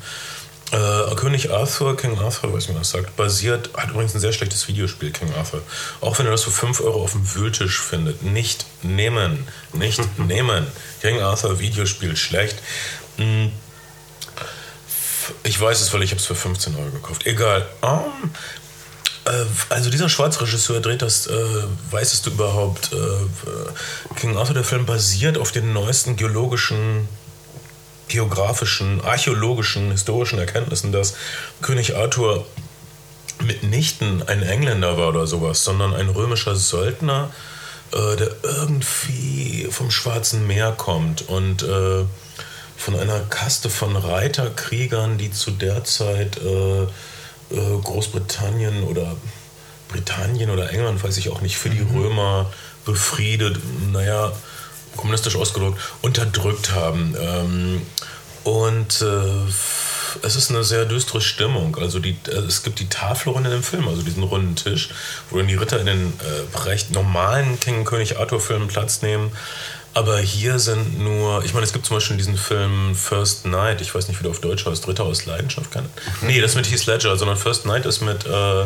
Äh, König Arthur, King Arthur, weiß nicht, das sagt, basiert, hat übrigens ein sehr schlechtes Videospiel, King Arthur. Auch wenn ihr das für 5 Euro auf dem Wühltisch findet. Nicht nehmen. Nicht nehmen. King Arthur Videospiel schlecht. Mm, ich weiß es, weil ich habe es für 15 Euro gekauft. Egal. Ähm, äh, also dieser Schwarzregisseur dreht das, äh, weißest du überhaupt, äh, King Arthur, der Film basiert auf den neuesten geologischen, geografischen, archäologischen, historischen Erkenntnissen, dass König Arthur mitnichten ein Engländer war oder sowas, sondern ein römischer Söldner, äh, der irgendwie vom Schwarzen Meer kommt und äh, von einer Kaste von Reiterkriegern, die zu der Zeit äh, äh, Großbritannien oder Britannien oder England, weiß ich auch nicht, für die Römer befriedet, naja, kommunistisch ausgedrückt, unterdrückt haben. Ähm, und äh, es ist eine sehr düstere Stimmung. Also die, äh, es gibt die Tafelrunde in dem Film, also diesen runden Tisch, wo dann die Ritter in den äh, recht normalen King König Arthur Filmen Platz nehmen. Aber hier sind nur, ich meine, es gibt zum Beispiel diesen Film First Night, ich weiß nicht, wie der auf Deutsch heißt, Ritter aus Leidenschaft kann. Nee, das ist mit Heath Ledger, sondern First Night ist mit äh, Äh,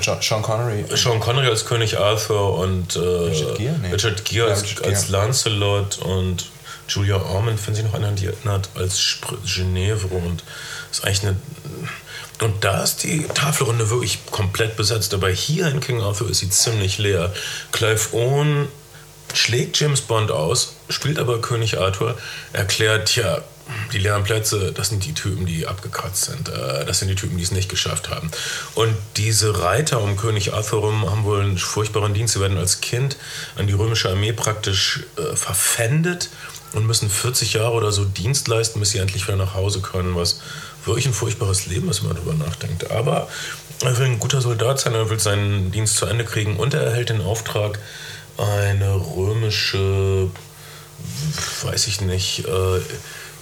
Jo- Sean Connery. Sean Connery als König Arthur und äh, Richard Gere? Nee. Richard Gere Ja, als, Richard als. Lancelot und Julia Ormond, wenn sie noch einer die erinnert, als Spr- Ginevre und ist eigentlich eine. Und da ist die Tafelrunde wirklich komplett besetzt. Aber hier in King Arthur ist sie ziemlich leer. Clive Owen schlägt James Bond aus, spielt aber König Arthur, erklärt, ja, die leeren Plätze, das sind die Typen, die abgekratzt sind. Äh, Das sind die Typen, die es nicht geschafft haben. Und diese Reiter um König Arthur rum haben wohl einen furchtbaren Dienst. Sie werden als Kind an die römische Armee praktisch äh, verpfändet und müssen 40 Jahre oder so Dienst leisten, bis sie endlich wieder nach Hause können, was wirklich ein furchtbares Leben ist, wenn man darüber nachdenkt. Aber er will ein guter Soldat sein, er will seinen Dienst zu Ende kriegen und er erhält den Auftrag, eine römische, weiß ich nicht, äh,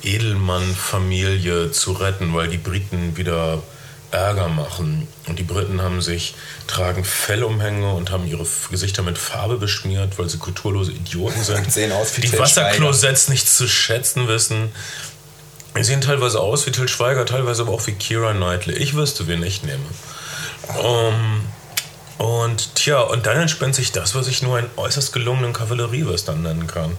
Edelmann-Familie zu retten, weil die Briten wieder Ärger machen. Und die Briten haben sich, tragen Fellumhänge und haben ihre Gesichter mit Farbe beschmiert, weil sie kulturlose Idioten sind. Sehen aus wie die Til Wasserklosetts nicht zu schätzen wissen. Die sehen teilweise aus wie Till Schweiger, teilweise aber auch wie Kira Knightley. Ich wüsste, wen ich nehme. Ähm, und tja, und dann entspannt sich das, was ich nur einen äußerst gelungenen Kavalleriewestern nennen kann.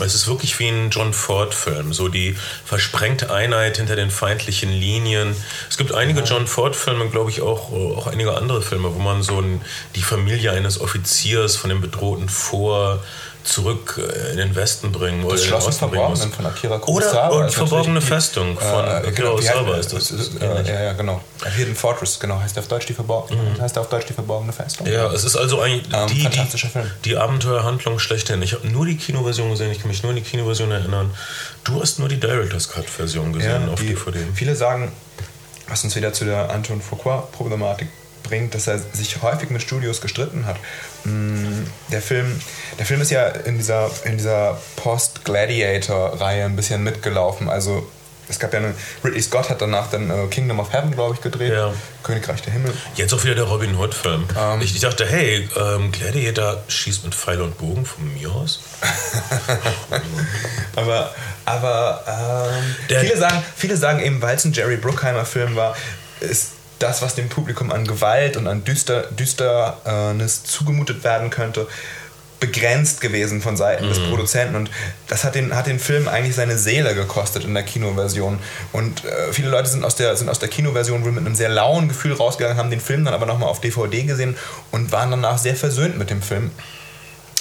Es ist wirklich wie ein John Ford-Film, so die versprengte Einheit hinter den feindlichen Linien. Es gibt einige John Ford-Filme, glaube ich, auch, auch einige andere Filme, wo man so ein, die Familie eines Offiziers von dem Bedrohten vor zurück äh, in den Westen bringen oder Das in den Schloss im. Verborgenen von Akira Oder Kurosawa. Verborgene natürlich die- Festung von äh, Akira genau, Kurosawa ist das. äh, äh. Ja, ja, genau. Hidden Fortress, genau, heißt auf Deutsch die verborgene, heißt auf Deutsch die verborgene Festung. Ja, es ist also eigentlich Ähm, die, die, Abenteuerhandlung schlechthin. Ich habe nur die Kinoversion gesehen, ich kann mich nur an die Kinoversion erinnern. Du hast nur die Director's Cut-Version gesehen auf die, DVD. Viele sagen, was uns wieder zu der Anton Fuqua-Problematik bringt, dass er sich häufig mit Studios gestritten hat. Mm, Der Film, der Film ist ja in dieser, in dieser Post-Gladiator-Reihe ein bisschen mitgelaufen. Also es gab ja eine, Ridley Scott hat danach dann äh, Kingdom of Heaven, glaube ich, gedreht. Ja. Königreich der Himmel. Jetzt auch wieder der Robin Hood-Film. Ähm. ich, ich dachte, hey, ähm, Gladiator schießt mit Pfeil und Bogen von mir aus. Aber, aber ähm, viele, sagen, viele sagen eben, weil es ein Jerry Bruckheimer-Film war, ist das, was dem Publikum an Gewalt und an Düster, Düsternis zugemutet werden könnte, begrenzt gewesen von Seiten des Produzenten und das hat den, hat den Film eigentlich seine Seele gekostet in der Kinoversion. Und äh, viele Leute sind aus, der, sind aus der Kinoversion wohl mit einem sehr lauen Gefühl rausgegangen, haben den Film dann aber nochmal auf DVD gesehen und waren danach sehr versöhnt mit dem Film,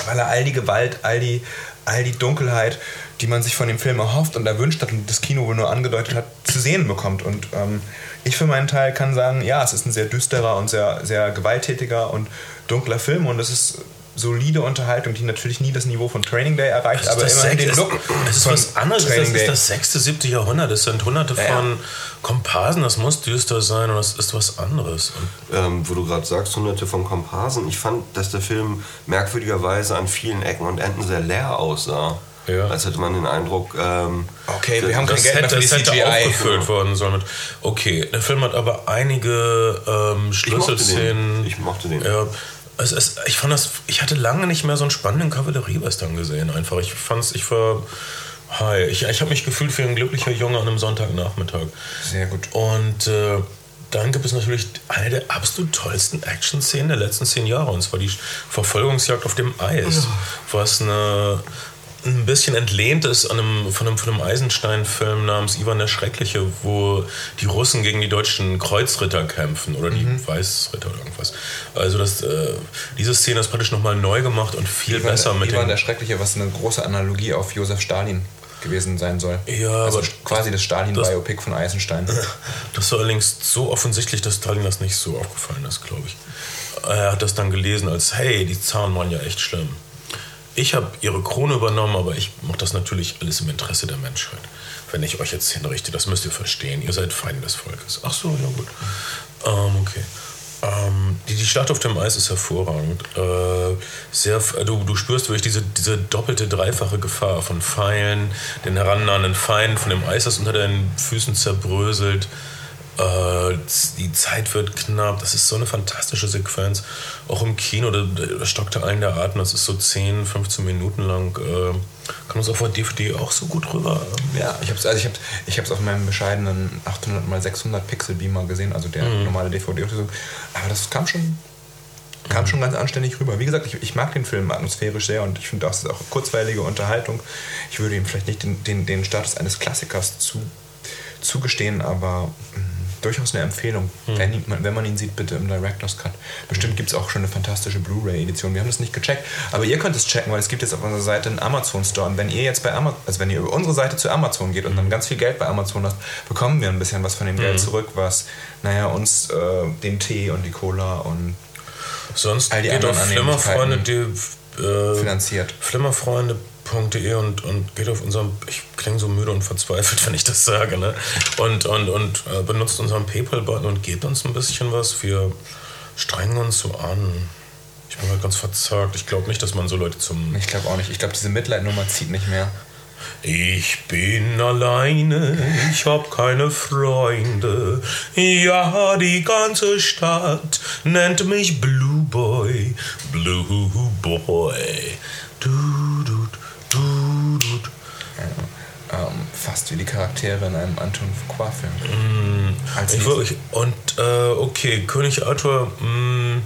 weil er all die Gewalt, all die, all die Dunkelheit, die man sich von dem Film erhofft und erwünscht hat und das Kino wohl nur angedeutet hat, zu sehen bekommt. Und ähm, ich für meinen Teil kann sagen, ja, es ist ein sehr düsterer und sehr, sehr gewalttätiger und dunkler Film und es ist solide Unterhaltung, die natürlich nie das Niveau von Training Day erreicht, aber das immerhin den Look Es ist was anderes. Das Training ist Day. das sechste, siebte Jahrhundert. Es sind hunderte Ja, ja. von Komparsen. Das muss düster sein und das ist was anderes. Ähm, wo du gerade sagst, hunderte von Komparsen. Ich fand, dass der Film merkwürdigerweise an vielen Ecken und Enden sehr leer aussah. Ja. Als hätte man den Eindruck, ähm, Okay, wir haben kein das Geld mehr hätte, für die das hätte CGI. aufgefüllt worden sollen. Mit, okay, der Film hat aber einige ähm, ich mochte Schlüsselszenen. den. Ich mochte den. Ja, es ist, ich fand das, ich hatte lange nicht mehr so einen spannenden Kavallerie-Western gesehen. Einfach, ich fand's, ich war, hi, ich, ich habe mich gefühlt wie ein glücklicher Junge an einem Sonntagnachmittag. Sehr gut. Und äh, dann gibt es natürlich eine der absolut tollsten Action-Szenen der letzten zehn Jahre. Und zwar die Verfolgungsjagd auf dem Eis. Was eine, ein bisschen entlehnt ist an einem, von einem, von einem Eisenstein-Film namens Ivan der Schreckliche, wo die Russen gegen die deutschen Kreuzritter kämpfen oder die Weißritter oder irgendwas. Also das, äh, diese Szene ist praktisch nochmal neu gemacht und viel Ivan, besser mit Ivan der Schreckliche, was eine große Analogie auf Josef Stalin gewesen sein soll. Ja, also aber quasi das Stalin-Biopic von Eisenstein. Das war allerdings so offensichtlich, dass Stalin das nicht so aufgefallen ist, glaube ich. Er hat das dann gelesen als, hey, die Zaren waren ja echt schlimm. Ich habe ihre Krone übernommen, aber ich mache das natürlich alles im Interesse der Menschheit. Wenn ich euch jetzt hinrichte, das müsst ihr verstehen. Ihr seid Feinde des Volkes. Ach so, ja gut. Ähm, okay. Ähm, die, die Schlacht auf dem Eis ist hervorragend. Äh, sehr, du, du spürst wirklich diese, diese doppelte, dreifache Gefahr von Pfeilen, den herannahenden Feind, von dem Eis, das unter deinen Füßen zerbröselt. Äh, die Zeit wird knapp. Das ist so eine fantastische Sequenz. Auch im Kino, da, da stockte allen der Atem. Das ist so 10, 15 Minuten lang. Äh, kann man es auf der DVD auch so gut rüber. Ja, ich habe es also ich hab's, ich hab's auf meinem bescheidenen 800 x 600 Pixel Beamer gesehen, also der Mhm. normale DVD-Auflösung. Aber das kam schon, kam schon ganz anständig rüber. Wie gesagt, ich, ich mag den Film atmosphärisch sehr und ich finde, das ist auch kurzweilige Unterhaltung. Ich würde ihm vielleicht nicht den, den, den Status eines Klassikers zu, zugestehen, aber mh, durchaus eine Empfehlung. Wenn, ihn- wenn man ihn sieht, bitte im Director's Cut. Bestimmt gibt es auch schon eine fantastische Blu-ray-Edition. Wir haben das nicht gecheckt, aber ihr könnt es checken, weil es gibt jetzt auf unserer Seite einen Amazon-Store. Und wenn ihr jetzt bei Amazon, also wenn ihr über unsere Seite zu Amazon geht und dann ganz viel Geld bei Amazon lasst, bekommen wir ein bisschen was von dem Geld zurück, was, naja, uns äh, den Tee und die Cola und Sonst All die geht anderen auf Flimmerfreunde, die, äh, finanziert. flimmerfreunde.de und, und geht auf unserem, ich klinge so müde und verzweifelt, wenn ich das sage, ne? und, und, und äh, benutzt unseren PayPal-Button und gebt uns ein bisschen was. Wir strengen uns so an. Ich bin halt ganz verzagt. Ich glaube nicht, dass man so Leute zum... Ich glaube auch nicht. Ich glaube, diese Mitleidnummer zieht nicht mehr. Ich bin alleine, ich hab keine Freunde. Ja, die ganze Stadt nennt mich Blue Boy, Blue Boy. Du, du, du. Ähm, fast wie die Charaktere in einem Anton Fuqua-Film. Ich die- wirklich, und äh, okay, König Arthur, mh,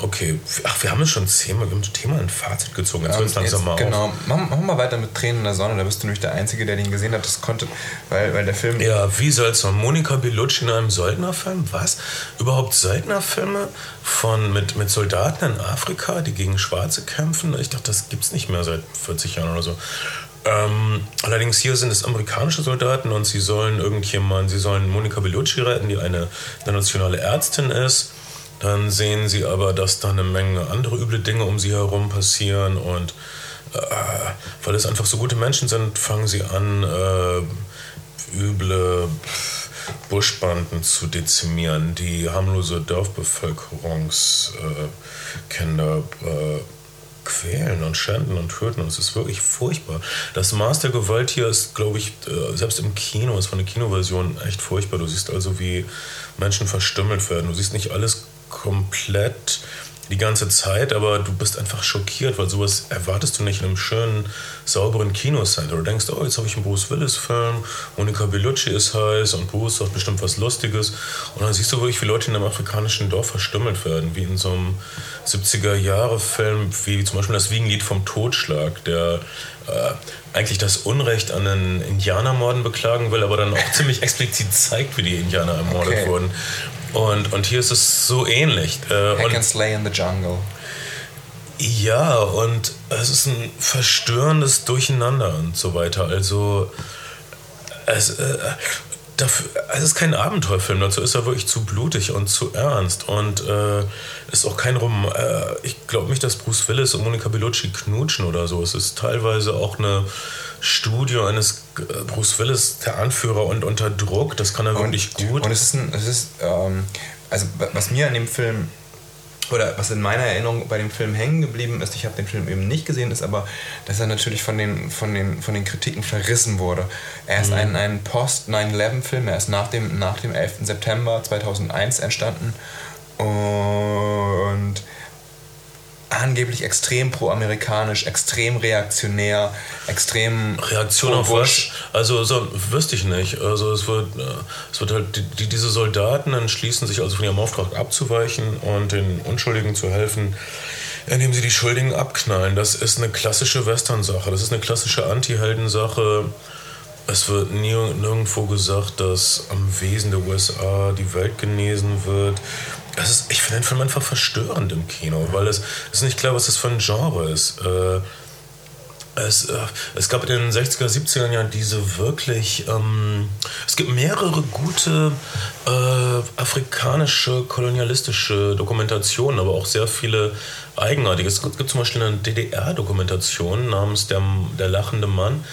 okay, ach, wir haben es schon zehnmal, wir haben das Thema ein Fazit gezogen. Jetzt Ähm, es langsam jetzt- mal genau, machen mach mal weiter mit Tränen in der Sonne. Da bist du nämlich der Einzige, der den gesehen hat. Das konnte, weil, weil der Film. Ja, wie seltsam. Monika Bellucci in einem Söldnerfilm? Was? Überhaupt Söldnerfilme von, mit, mit Soldaten in Afrika, die gegen Schwarze kämpfen? Ich dachte, das gibt's nicht mehr seit 40 Jahren oder so. Ähm, allerdings hier sind es amerikanische Soldaten und sie sollen irgendjemand, sie sollen Monika Bellucci retten, die eine internationale Ärztin ist. Dann sehen sie aber, dass da eine Menge andere üble Dinge um sie herum passieren und äh, weil es einfach so gute Menschen sind, fangen sie an, äh, üble Buschbanden zu dezimieren, die harmlose Dorfbevölkerungskinder äh, äh, quälen und schänden und töten. Und es ist wirklich furchtbar. Das Maß der Gewalt hier ist, glaube ich, äh, selbst im Kino, ist von der Kinoversion echt furchtbar. Du siehst also, wie Menschen verstümmelt werden. Du siehst nicht alles komplett die ganze Zeit, aber du bist einfach schockiert, weil sowas erwartest du nicht in einem schönen, sauberen Kinoset. Du denkst, oh, jetzt habe ich einen Bruce Willis-Film, Monica Bellucci ist heiß und Bruce sagt bestimmt was Lustiges. Und dann siehst du wirklich, wie Leute in einem afrikanischen Dorf verstümmelt werden, wie in so einem 70er-Jahre-Film, wie zum Beispiel das Wiegenlied vom Totschlag, der äh, eigentlich das Unrecht an den Indianermorden beklagen will, aber dann auch ziemlich explizit zeigt, wie die Indianer ermordet okay. wurden. Und, und hier ist es so ähnlich. Äh, Hack and Slay in the Jungle. Ja, und es ist ein verstörendes Durcheinander und so weiter. Also, es, äh, dafür, es ist kein Abenteuerfilm, dazu ist er wirklich zu blutig und zu ernst. Und äh, ist auch kein Rom. Äh, ich glaube nicht, dass Bruce Willis und Monica Bellucci knutschen oder so. Es ist teilweise auch eine Studio eines äh, Bruce Willis, der Anführer und unter Druck. Das kann er und, wirklich gut. Und es ist, ein, es ist ähm, also was mir an dem Film oder was in meiner Erinnerung bei dem Film hängen geblieben ist, ich habe den Film eben nicht gesehen, ist aber, dass er natürlich von den, von den, von den Kritiken verrissen wurde. Er ist mhm. ein, ein Post-9-11-Film, er ist nach dem, nach dem 11. September 2001 entstanden und angeblich extrem pro-amerikanisch, extrem reaktionär, extrem. Reaktion auf was? Also so, wüsste ich nicht. Also es wird, äh, es wird halt, die, diese Soldaten entschließen sich also von ihrem Auftrag abzuweichen und den Unschuldigen zu helfen, indem sie die Schuldigen abknallen. Das ist eine klassische Western-Sache. Das ist eine klassische Anti-Helden-Sache. Es wird nirgendwo gesagt, dass am Wesen der USA die Welt genesen wird. Ist, ich finde den Film einfach verstörend im Kino, weil es ist nicht klar, was das für ein Genre ist. Äh, es, äh, es gab in den 60er, 70er Jahren diese wirklich. Ähm, es gibt mehrere gute äh, afrikanische, kolonialistische Dokumentationen, aber auch sehr viele eigenartige. Es gibt zum Beispiel eine DDR-Dokumentation namens Der, Der lachende Mann,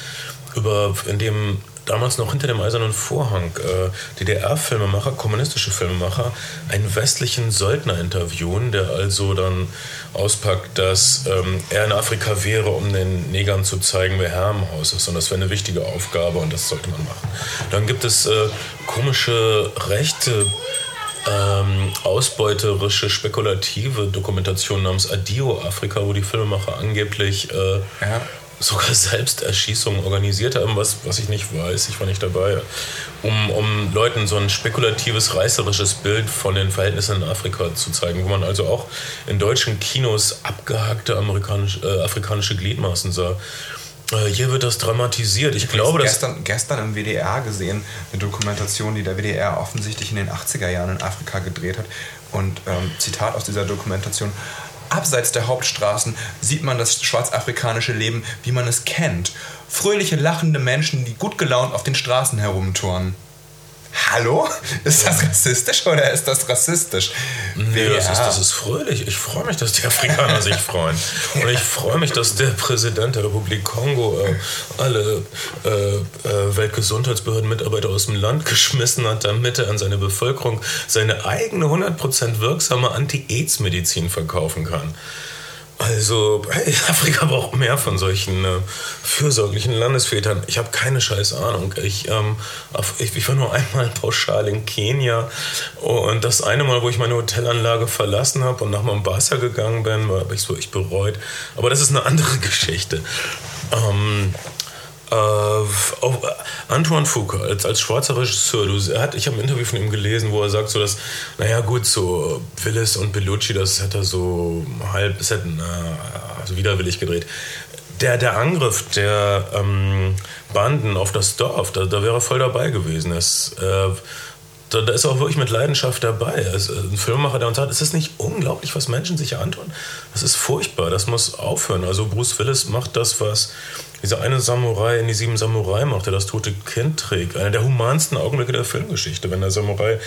über, in dem damals noch hinter dem eisernen Vorhang äh, DDR-Filmemacher, kommunistische Filmemacher, einen westlichen Söldner interviewen, der also dann auspackt, dass ähm, er in Afrika wäre, um den Negern zu zeigen, wer Herr im Haus ist. Und das wäre eine wichtige Aufgabe und das sollte man machen. Dann gibt es äh, komische rechte ähm, ausbeuterische, spekulative Dokumentation namens Adio Afrika, wo die Filmemacher angeblich äh, ja sogar Selbsterschießungen organisiert haben, was, was ich nicht weiß, ich war nicht dabei, um, um Leuten so ein spekulatives, reißerisches Bild von den Verhältnissen in Afrika zu zeigen, wo man also auch in deutschen Kinos abgehackte amerikanisch, äh, afrikanische Gliedmaßen sah. Äh, hier wird das dramatisiert. Ich, ich glaube, dass gestern, gestern im WDR gesehen, eine Dokumentation, die der WDR offensichtlich in den 80er Jahren in Afrika gedreht hat. Und ähm, Zitat aus dieser Dokumentation: Abseits der Hauptstraßen sieht man das schwarzafrikanische Leben, wie man es kennt. Fröhliche, lachende Menschen, die gut gelaunt auf den Straßen herumtouren. Hallo? Ist das rassistisch oder ist das rassistisch? Nee, das ist, das ist fröhlich. Ich freue mich, dass die Afrikaner sich freuen. Und ich freue mich, dass der Präsident der Republik Kongo äh, alle äh, äh, Weltgesundheitsbehörden-Mitarbeiter aus dem Land geschmissen hat, damit er an seine Bevölkerung seine eigene 100% wirksame Anti-Aids-Medizin verkaufen kann. Also, Afrika braucht mehr von solchen äh, fürsorglichen Landesvätern. Ich habe keine scheiß Ahnung. Ich, ähm, ich, war nur einmal pauschal in Kenia und das eine Mal, wo ich meine Hotelanlage verlassen habe und nach Mombasa gegangen bin, habe ich es wirklich bereut. Aber das ist eine andere Geschichte. Ähm, äh, auch Antoine Foucault als, als schwarzer Regisseur, du, hat, ich habe ein Interview von ihm gelesen, wo er sagt, so dass, naja gut, so Willis und Bellucci, das hätte er so halb, es hätten äh, also widerwillig gedreht. Der, der Angriff der ähm, Banden auf das Dorf, da, da wäre er voll dabei gewesen. Es, äh, da, da, ist er auch wirklich mit Leidenschaft dabei. Ist ein Filmemacher, der uns sagt, ist nicht unglaublich, was Menschen sich antun. Das ist furchtbar, das muss aufhören. Also Bruce Willis macht das, was dieser eine Samurai in die sieben Samurai macht, der das tote Kind trägt. Einer der humansten Augenblicke der Filmgeschichte, wenn der Samurai,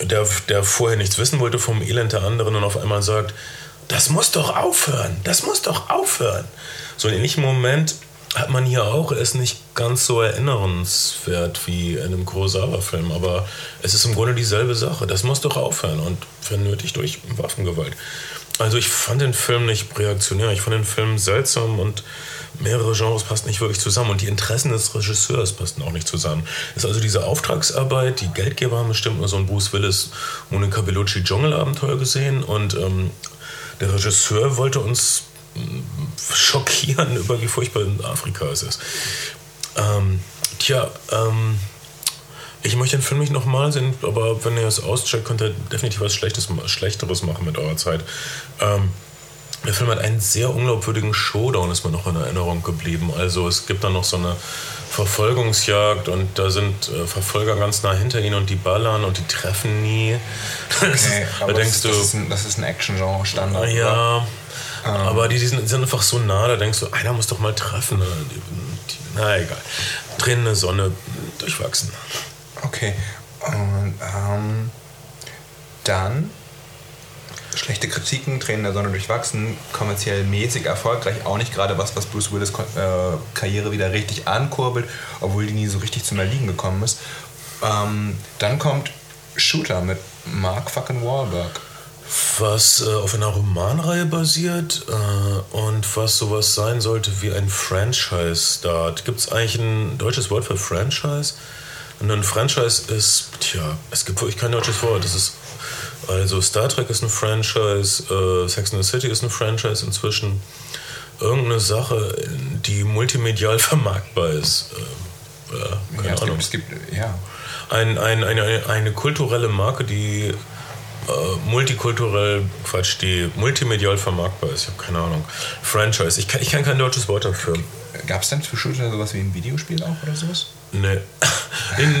der, der vorher nichts wissen wollte vom Elend der anderen und auf einmal sagt, das muss doch aufhören, das muss doch aufhören. So einen ähnlichen Moment hat man hier auch. Er ist nicht ganz so erinnernswert wie in einem Kurosawa-Film, aber es ist im Grunde dieselbe Sache. Das muss doch aufhören und wenn nötig durch Waffengewalt. Also ich fand den Film nicht reaktionär, ich fand den Film seltsam und mehrere Genres passen nicht wirklich zusammen und die Interessen des Regisseurs passen auch nicht zusammen. Es ist also diese Auftragsarbeit, die Geldgeber haben bestimmt nur so ein Bruce Willis, Monica Bellucci Dschungelabenteuer gesehen und ähm, der Regisseur wollte uns mh, schockieren über wie furchtbar in Afrika es ist. Ähm, tja, ähm, ich möchte den Film nicht nochmal sehen, aber wenn ihr es auscheckt, könnt ihr definitiv was Schlechtes, Schlechteres machen mit eurer Zeit. Ähm, der Film hat einen sehr unglaubwürdigen Showdown, ist mir noch in Erinnerung geblieben. Also es gibt da noch so eine Verfolgungsjagd und da sind äh, Verfolger ganz nah hinter ihnen und die ballern und die treffen nie. Okay, da aber denkst das, du, das ist ein, das ist ein Action-Genre-Standard. ja, aber die, die, sind, die sind einfach so nah, da denkst du, einer muss doch mal treffen. Die- die- Na egal. Tränende Sonne, durchwachsen. Okay. Und ähm, dann schlechte Kritiken, Tränen der Sonne durchwachsen, kommerziell mäßig erfolgreich, auch nicht gerade was, was Bruce Willis äh, Karriere wieder richtig ankurbelt, obwohl die nie so richtig zum Erliegen gekommen ist. Ähm, dann kommt Shooter mit Mark fucking Wahlberg. Was äh, auf einer Romanreihe basiert äh, und was sowas sein sollte wie ein Franchise-Start. Gibt es eigentlich ein deutsches Wort für Franchise? Und ein Franchise ist, tja, es gibt wirklich kein deutsches Wort. Das ist, also Star Trek ist ein Franchise, äh, Sex and the City ist ein Franchise inzwischen. Irgendeine Sache, die multimedial vermarktbar ist. Äh, ja, keine Ja, es Ahnung. gibt, es gibt, ja. ein, ein, eine, eine kulturelle Marke, die äh, multikulturell, Quatsch, die multimedial vermarktbar ist. Ich habe keine Ahnung. Franchise. Ich kann, ich kann kein deutsches Wort dafür. Gab es denn für Shooter sowas wie ein Videospiel auch oder sowas? Nee.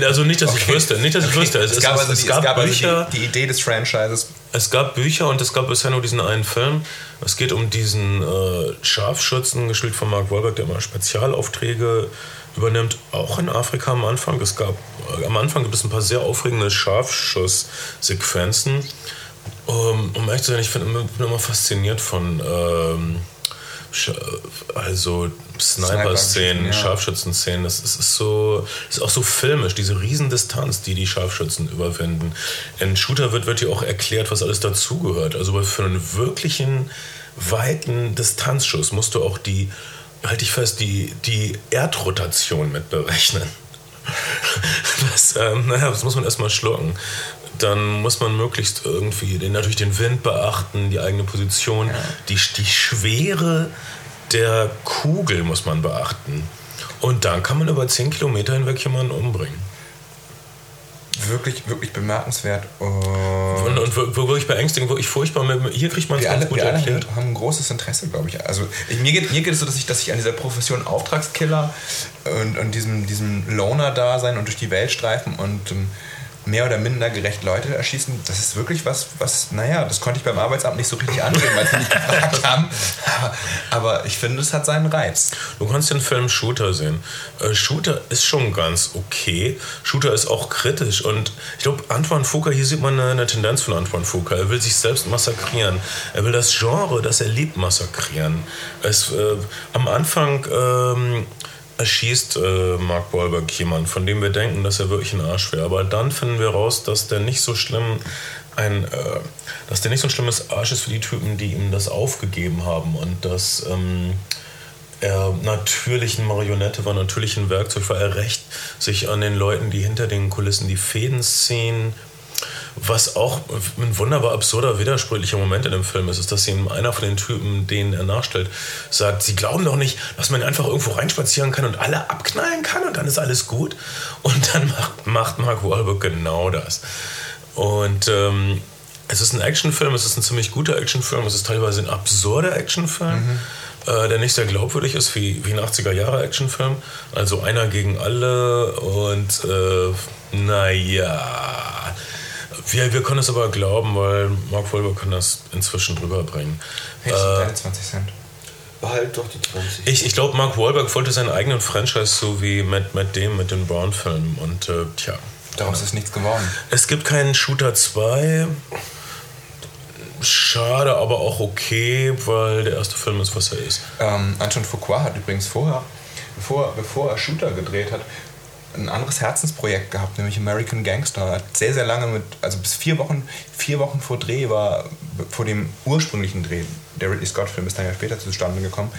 Also nicht, dass ich Okay. wüsste. Nicht, dass ich wüsste. Es, Es gab es, also, es die, gab es gab Bücher. also die, die Idee des Franchises. Es gab Bücher und es gab bisher nur diesen einen Film. Es geht um diesen äh, Scharfschützen, gespielt von Mark Wahlberg, der immer Spezialaufträge übernimmt, auch in Afrika am Anfang. Es gab, äh, am Anfang gibt es ein paar sehr aufregende Scharfschusssequenzen. Um, um ehrlich zu sein, ich find, bin immer fasziniert von ähm, also Sniper-Szenen, ja. Scharfschützen-Szenen. Das ist, ist so, ist auch so filmisch, diese Riesendistanz, die die Scharfschützen überwinden. In Shooter wird, wird dir auch erklärt, was alles dazugehört. Also für einen wirklichen weiten Distanzschuss musst du auch die, halte ich fest, die, die Erdrotation mit ähm, naja, das muss man erstmal schlucken. Dann muss man möglichst irgendwie den, natürlich den Wind beachten, die eigene Position, die, die Schwere der Kugel muss man beachten. Und dann kann man über 10 Kilometer hinweg jemanden umbringen. Wirklich, wirklich bemerkenswert. Und Und, und wir- wirklich beängstigend, wirklich furchtbar. Hier kriegt man es ganz alle, gut wir alle erklärt. haben, haben ein großes Interesse, glaube ich. Also ich, mir, geht, mir geht es so, dass ich, dass ich an dieser Profession Auftragskiller und, und diesem, diesem Loner-Dasein und durch die Welt streifen und ähm, mehr oder minder gerecht Leute erschießen, das ist wirklich was, was, naja, das konnte ich beim Arbeitsamt nicht so richtig angehen, weil sie nicht gefragt haben. Aber, ich finde, es hat seinen Reiz. Du kannst den Film Shooter sehen. Äh, Shooter ist schon ganz okay. Shooter ist auch kritisch. Und ich glaube, Antoine Fuqua, hier sieht man eine, eine Tendenz von Antoine Fuqua. Er will sich selbst massakrieren. Er will das Genre, das er liebt, massakrieren. Es, äh, am Anfang ähm, erschießt äh, Mark Wahlberg jemanden, von dem wir denken, dass er wirklich ein Arsch wäre. Aber dann finden wir raus, dass der nicht so schlimm ein, äh, dass der nicht so ein schlimmes Arsch ist für die Typen, die ihm das aufgegeben haben und dass ähm, er natürlich eine Marionette war, natürlich ein Werkzeug war. Er rächt sich an den Leuten, die hinter den Kulissen die Fäden ziehen. Was auch ein wunderbar absurder, widersprüchlicher Moment in dem Film ist, ist, dass ihm einer von den Typen, denen er nachstellt, sagt, sie glauben doch nicht, dass man einfach irgendwo reinspazieren kann und alle abknallen kann und dann ist alles gut. Und dann macht, macht Mark Wahlberg genau das. Und ähm, es ist ein Actionfilm, es ist ein ziemlich guter Actionfilm, es ist teilweise ein absurder Actionfilm, äh, der nicht sehr glaubwürdig ist wie, wie ein 80er-Jahre-Actionfilm. Also einer gegen alle und äh, naja. Wir, wir können es aber glauben, weil Mark Wahlberg kann das inzwischen drüber bringen. Hey, deine 20 Cent. Behalt doch die 20. Ich, ich glaube, Mark Wahlberg wollte seinen eigenen Franchise so wie Matt, Matt Damon mit den Brown-Filmen. Und äh, tja, Daraus ist nichts geworden. es gibt keinen Shooter 2. Schade, aber auch okay, weil der erste Film ist, was er ist. Ähm, Anton Fuqua hat übrigens vorher, bevor, bevor er Shooter gedreht hat, ein anderes Herzensprojekt gehabt, nämlich American Gangster. Er hat sehr, sehr lange mit, also bis vier Wochen, vier Wochen vor Dreh war, vor dem ursprünglichen Dreh, der Ridley Scott-Film ist dann ja später zustande gekommen,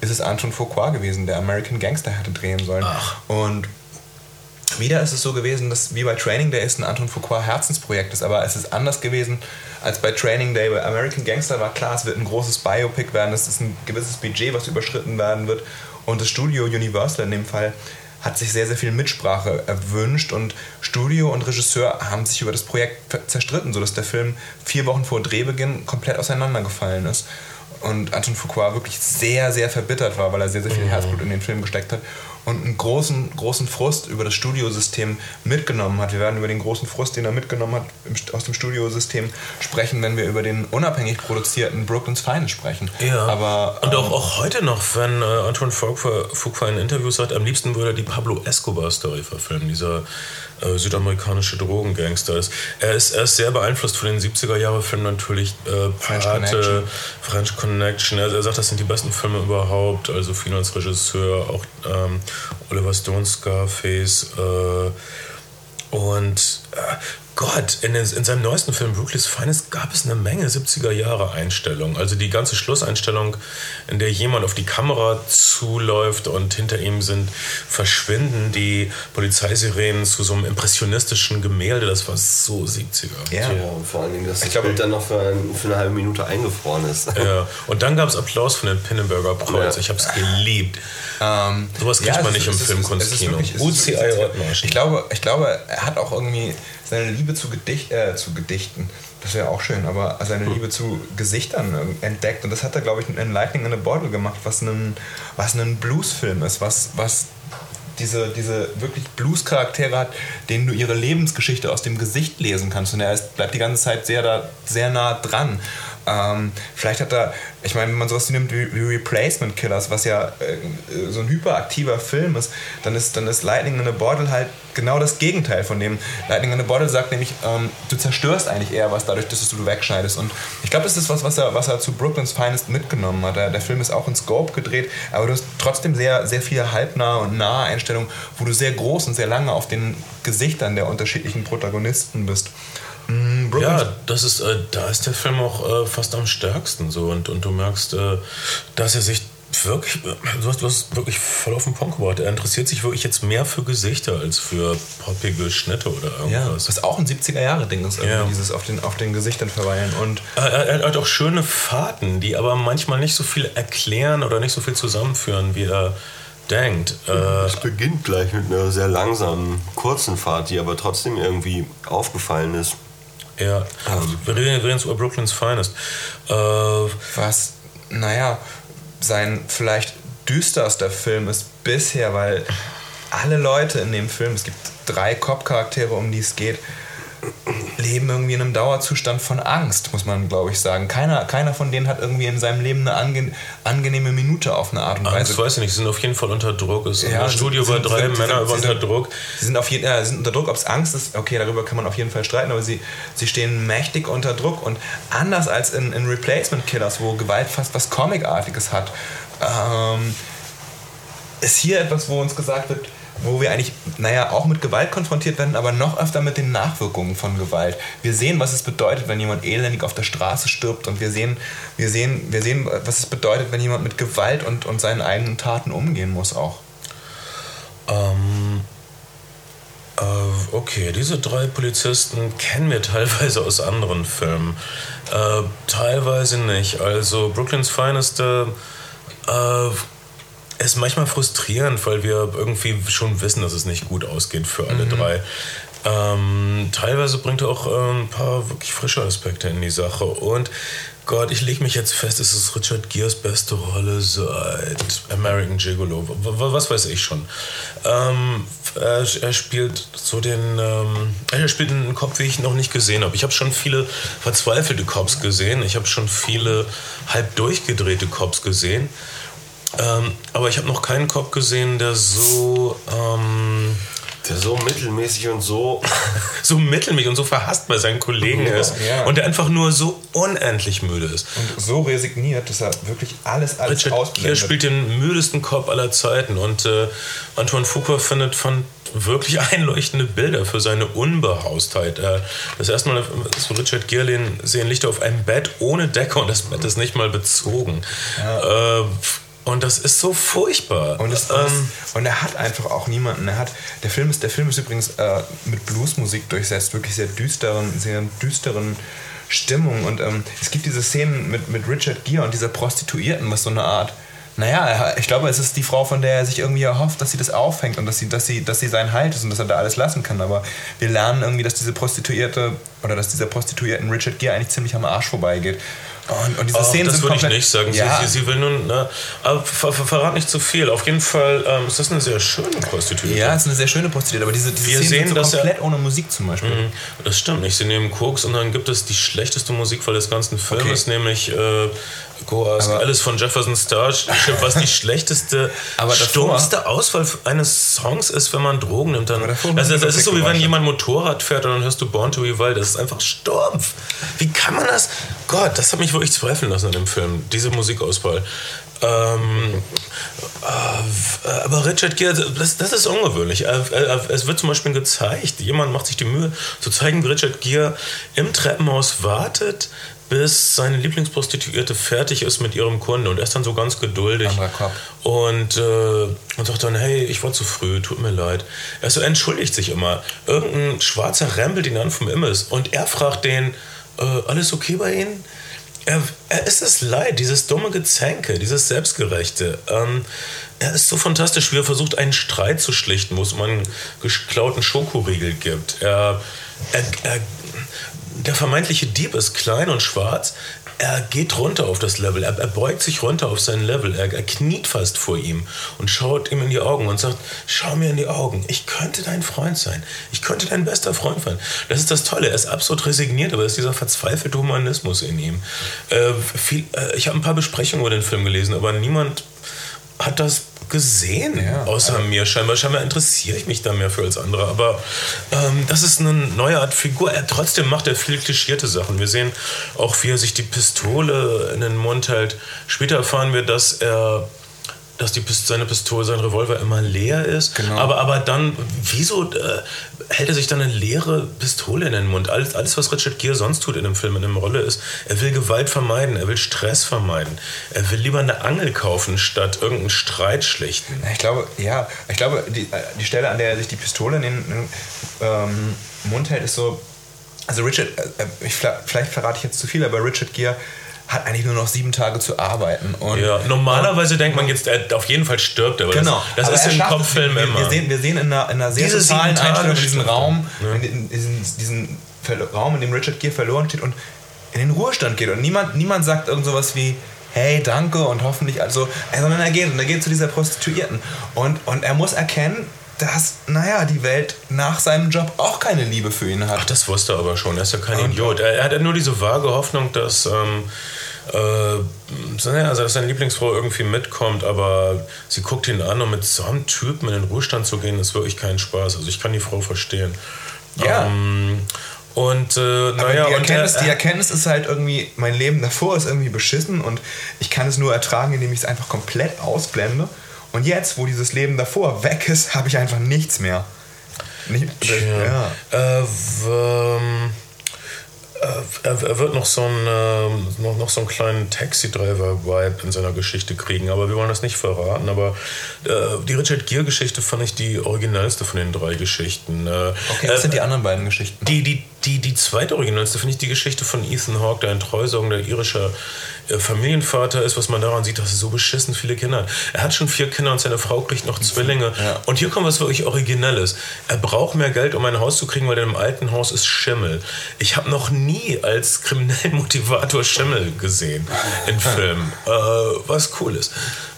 ist es Anton Fuqua gewesen, der American Gangster hätte drehen sollen. Ach. Und wieder ist es so gewesen, dass wie bei Training Day ist ein Anton Fuqua Herzensprojekt ist, aber es ist anders gewesen als bei Training Day. Bei American Gangster war klar, es wird ein großes Biopic werden, es ist ein gewisses Budget, was überschritten werden wird. Und das Studio Universal in dem Fall hat sich sehr, sehr viel Mitsprache erwünscht und Studio und Regisseur haben sich über das Projekt zerstritten, sodass der Film vier Wochen vor Drehbeginn komplett auseinandergefallen ist. Und Anton Fuqua wirklich sehr, sehr verbittert war, weil er sehr, sehr viel mhm. Herzblut in den Film gesteckt hat und einen großen, großen Frust über das Studiosystem mitgenommen hat. Wir werden über den großen Frust, den er mitgenommen hat aus dem Studiosystem sprechen, wenn wir über den unabhängig produzierten Brooklyn's Finest sprechen. Ja. Aber, und auch, ähm, auch heute noch, wenn äh, Anton Fuqua in Interviews sagt, am liebsten würde er die Pablo Escobar-Story verfilmen, dieser äh, südamerikanische Drogengangster ist. Er ist. Er ist sehr beeinflusst von den 70er-Jahre-Filmen natürlich. Äh, French Connection. French Connection. Er, er, sagt, das sind die besten Filme überhaupt. Also viel als Regisseur, auch ähm, Oliver Stone, Scarface. Äh, und äh, Gott, in, in, seinem neuesten Film Brooklyn's Finest gab es eine Menge 70er Jahre Einstellungen. Also die ganze Schlusseinstellung, in der jemand auf die Kamera zuläuft und hinter ihm sind verschwinden die Polizeisirenen zu so einem impressionistischen Gemälde. Das war so 70er. Ja, ja und vor allen Dingen, dass das glaube, dann noch für, ein, für, eine halbe Minute eingefroren ist. Ja, und dann gab es Applaus von den Pinnenberger Preis. Ja. Ich habe es geliebt. Ähm, Sowas kriegt ja, man nicht im Filmkunstkino. UCI Ich glaube, ich glaube, er hat auch irgendwie seine Liebe zu, Gedicht, äh, zu Gedichten, das wäre auch schön, aber seine hm. Liebe zu Gesichtern entdeckt. Und das hat er, glaube ich, in Lightning in a Bottle gemacht, was ein, was Bluesfilm ist, was, was diese, diese wirklich Blues-Charaktere hat, denen du ihre Lebensgeschichte aus dem Gesicht lesen kannst. Und er ist, bleibt die ganze Zeit sehr, da, sehr nah dran. Ähm, vielleicht hat er, ich meine, wenn man sowas nimmt wie, Replacement Killers, was ja äh, so ein hyperaktiver Film ist, dann ist, dann ist Lightning in a Bottle halt genau das Gegenteil von dem. Lightning in a Bottle sagt nämlich, ähm, du zerstörst eigentlich eher was dadurch, dass du wegschneidest. Und ich glaube, das ist was, was er, was er zu Brooklyn's Finest mitgenommen hat. Der, der Film ist auch in Scope gedreht, aber du hast trotzdem sehr, sehr viele halbnahe und nahe Einstellungen, wo du sehr groß und sehr lange auf den Gesichtern der unterschiedlichen Protagonisten bist. Mm, ja, das ist, äh, da ist der Film auch äh, fast am stärksten so und, und du merkst, äh, dass er sich wirklich, äh, du hast, du hast wirklich voll auf den Punkt gebracht. Er interessiert sich wirklich jetzt mehr für Gesichter als für poppige Schnitte oder irgendwas. Ja, was auch ein 70er-Jahre-Ding ist, ja. dieses auf den, auf den Gesichtern verweilen. Und er, er, hat auch schöne Fahrten, die aber manchmal nicht so viel erklären oder nicht so viel zusammenführen, wie er denkt. Äh, es beginnt gleich mit einer sehr langsamen, kurzen Fahrt, die aber trotzdem irgendwie aufgefallen ist. Ja, ähm, wir reden übrigens über Brooklyn's Finest. Äh, was, naja, sein vielleicht düsterster Film ist bisher, weil alle Leute in dem Film, es gibt drei Cop-Charaktere, um die es geht, leben irgendwie in einem Dauerzustand von Angst, muss man glaube ich sagen. Keiner, keiner von denen hat irgendwie in seinem Leben eine ange angenehme Minute auf eine Art und Weise. Das weiß ich nicht, sie sind auf jeden Fall unter Druck. Es ist ja, Studio sind, bei drei sind, Männer sind, unter Druck. Sie sind, auf jeden, ja, sind unter Druck, ob es Angst ist, okay, darüber kann man auf jeden Fall streiten, aber sie, sie stehen mächtig unter Druck und anders als in, in Replacement Killers, wo Gewalt fast was Comicartiges hat, ähm, ist hier etwas, wo uns gesagt wird, wo wir eigentlich, naja, auch mit Gewalt konfrontiert werden, aber noch öfter mit den Nachwirkungen von Gewalt. Wir sehen, was es bedeutet, wenn jemand elendig auf der Straße stirbt und wir sehen, wir sehen, wir sehen, was es bedeutet, wenn jemand mit Gewalt und, und seinen eigenen Taten umgehen muss auch. Ähm, äh, okay, diese drei Polizisten kennen wir teilweise aus anderen Filmen. Äh, teilweise nicht. Also Brooklyn's Finest äh, ist manchmal frustrierend, weil wir irgendwie schon wissen, dass es nicht gut ausgeht für alle mhm. drei. Ähm, teilweise bringt er auch äh, ein paar wirklich frische Aspekte in die Sache. Und Gott, ich lege mich jetzt fest, es ist Richard Gears beste Rolle seit American Gigolo. Was weiß ich schon. Ähm, er, er, spielt so den. Ähm, er spielt einen Kopf, wie ich noch nicht gesehen habe. Ich habe schon viele verzweifelte Cops gesehen. Ich habe schon viele halb durchgedrehte Cops gesehen. Ähm, aber ich habe noch keinen Cop gesehen, der so. Ähm, der so mittelmäßig und so. so mittelmäßig und so verhasst bei seinen Kollegen ja, ist. Ja. Und der einfach nur so unendlich müde ist. Und so resigniert, dass er wirklich alles, alles Richard ausblendet. Er spielt den müdesten Cop aller Zeiten. Und äh, Antoine Foucault findet von wirklich einleuchtende Bilder für seine Unbehaustheit. Äh, das erste Mal, wir Richard Gere sehen, liegt er auf einem Bett ohne Decke und das Bett ist nicht mal bezogen. Ja. Äh, Und das ist so furchtbar. Und, es, ähm, und, er hat einfach auch niemanden. Er hat, der, Film ist, der Film ist übrigens äh, mit Bluesmusik durchsetzt, wirklich sehr düsteren, sehr düsteren Stimmung. Und ähm, es gibt diese Szenen mit, mit Richard Gere und dieser Prostituierten, was so eine Art naja, ich glaube, es ist die Frau, von der er sich irgendwie erhofft, dass sie das aufhängt und dass sie, dass sie, dass sie sein Halt ist und dass er da alles lassen kann. Aber wir lernen irgendwie, dass diese Prostituierte oder dass dieser Prostituierten Richard Gere eigentlich ziemlich am Arsch vorbeigeht. Und, und diese Szenen das würde ich nicht sagen. Ja. Sie, sie, will nun, ne, aber ver, ver, verrat nicht zu viel. Auf jeden Fall ähm, ist das eine sehr schöne Prostituierte. Ja, es ist eine sehr schöne Prostituierte, aber diese, diese Wir Szenen sehen, sind so komplett er, ohne Musik zum Beispiel. Mh, das stimmt nicht. Sie nehmen Koks und dann gibt es die schlechteste Musikwahl des ganzen Filmes, okay. nämlich äh, Goas Alles von Jefferson Starship, was die schlechteste, aber stumpfste Auswahl eines Songs ist, wenn man Drogen nimmt. Dann, also, das ist so, wie wenn jemand Motorrad fährt und dann hörst du Born to be Wild. Das ist einfach stumpf. Wie kann man das? Gott, das hat mich wirklich zweifeln lassen an dem Film, diese Musikauswahl. Ähm, äh, aber Richard Gere, das, das ist ungewöhnlich. Es wird zum Beispiel gezeigt, jemand macht sich die Mühe zu zeigen, wie Richard Gere im Treppenhaus wartet, bis seine Lieblingsprostituierte fertig ist mit ihrem Kunde und er ist dann so ganz geduldig und, äh, und sagt dann, hey, ich war zu früh, tut mir leid. Er so entschuldigt sich immer. Irgendein Schwarzer rempelt ihn an vom Immis und er fragt den, äh, alles okay bei Ihnen? Er, er ist es leid, dieses dumme Gezänke, dieses Selbstgerechte. Ähm, er ist so fantastisch, wie er versucht, einen Streit zu schlichten, wo es um einen geklauten Schokoriegel gibt. Er, er, er der vermeintliche Dieb ist klein und schwarz. Er geht runter auf das Level, er, er beugt sich runter auf sein Level, er, er, kniet fast vor ihm und schaut ihm in die Augen und sagt, schau mir in die Augen, ich könnte dein Freund sein, ich könnte dein bester Freund sein. Das ist das Tolle, er ist absolut resigniert, aber es ist dieser verzweifelte Humanismus in ihm. Äh, viel, äh, ich habe ein paar Besprechungen über den Film gelesen, aber niemand hat das gesehen, ja, außer mir. Scheinbar, scheinbar interessiere ich mich da mehr für als andere. Aber ähm, das ist eine neue Art Figur. Er, trotzdem macht er viel klischierte Sachen. Wir sehen auch, wie er sich die Pistole in den Mund hält. Später erfahren wir, dass er dass die, seine Pistole, sein Revolver immer leer ist. Genau. Aber, aber dann, wieso äh, hält er sich dann eine leere Pistole in den Mund? Alles, alles, was Richard Gere sonst tut in dem Film, in der Rolle ist, er will Gewalt vermeiden, er will Stress vermeiden. Er will lieber eine Angel kaufen, statt irgendeinen Streit schlichten. Ich glaube, ja, ich glaube, die, äh, die Stelle, an der er sich die Pistole in den ähm, Mund hält, ist so. Also Richard, äh, äh ich, vielleicht verrate ich jetzt zu viel, aber Richard Gere hat eigentlich nur noch sieben Tage zu arbeiten. Und, ja, normalerweise und, denkt man jetzt, er auf jeden Fall stirbt er. Genau. Das, das ist im Kopffilm wir, immer. Wir sehen, wir sehen in einer, in einer sehr Diese totalen Einstellung diesen Raum, ja. in, diesen, diesen Raum, in dem Richard Gere verloren steht und in den Ruhestand geht. Und niemand, niemand sagt irgend sowas wie, hey, danke und hoffentlich, also, sondern er geht und er geht zu dieser Prostituierten. Und, und er muss erkennen, dass, naja, die Welt nach seinem Job auch keine Liebe für ihn hat. Ach, das wusste er aber schon. Er ist ja kein und Idiot. Er, er hat nur diese vage Hoffnung, dass, ähm, äh, also dass seine Lieblingsfrau irgendwie mitkommt, aber sie guckt ihn an und mit so einem Typen in den Ruhestand zu gehen, ist wirklich kein Spaß. Also ich kann die Frau verstehen. Ja. Ähm, und äh, naja, die, Erkenntnis, und, äh, die Erkenntnis ist halt irgendwie, mein Leben davor ist irgendwie beschissen und ich kann es nur ertragen, indem ich es einfach komplett ausblende. Und jetzt, wo dieses Leben davor weg ist, habe ich einfach nichts mehr. Nicht, ja. ja. Äh, ähm, äh, er, wird noch so einen, äh, noch, noch so einen kleinen Taxi-Driver-Vibe in seiner Geschichte kriegen, aber wir wollen das nicht verraten. Aber äh, die Richard Gere-Geschichte fand ich die originellste von den drei Geschichten. Äh, okay, was sind die anderen beiden Geschichten? Die, die, die, die zweite originellste finde ich die Geschichte von Ethan Hawke, der ein treusorgender irischer äh, Familienvater ist, was man daran sieht, dass er so beschissen viele Kinder hat. Er hat schon vier Kinder und seine Frau kriegt noch Zwillinge. Ja. Und hier kommt was wirklich Originelles. Er braucht mehr Geld, um ein Haus zu kriegen, weil in einem alten Haus ist Schimmel. Ich habe noch nie als kriminellen Motivator Schimmel gesehen in Filmen, äh, was cool ist.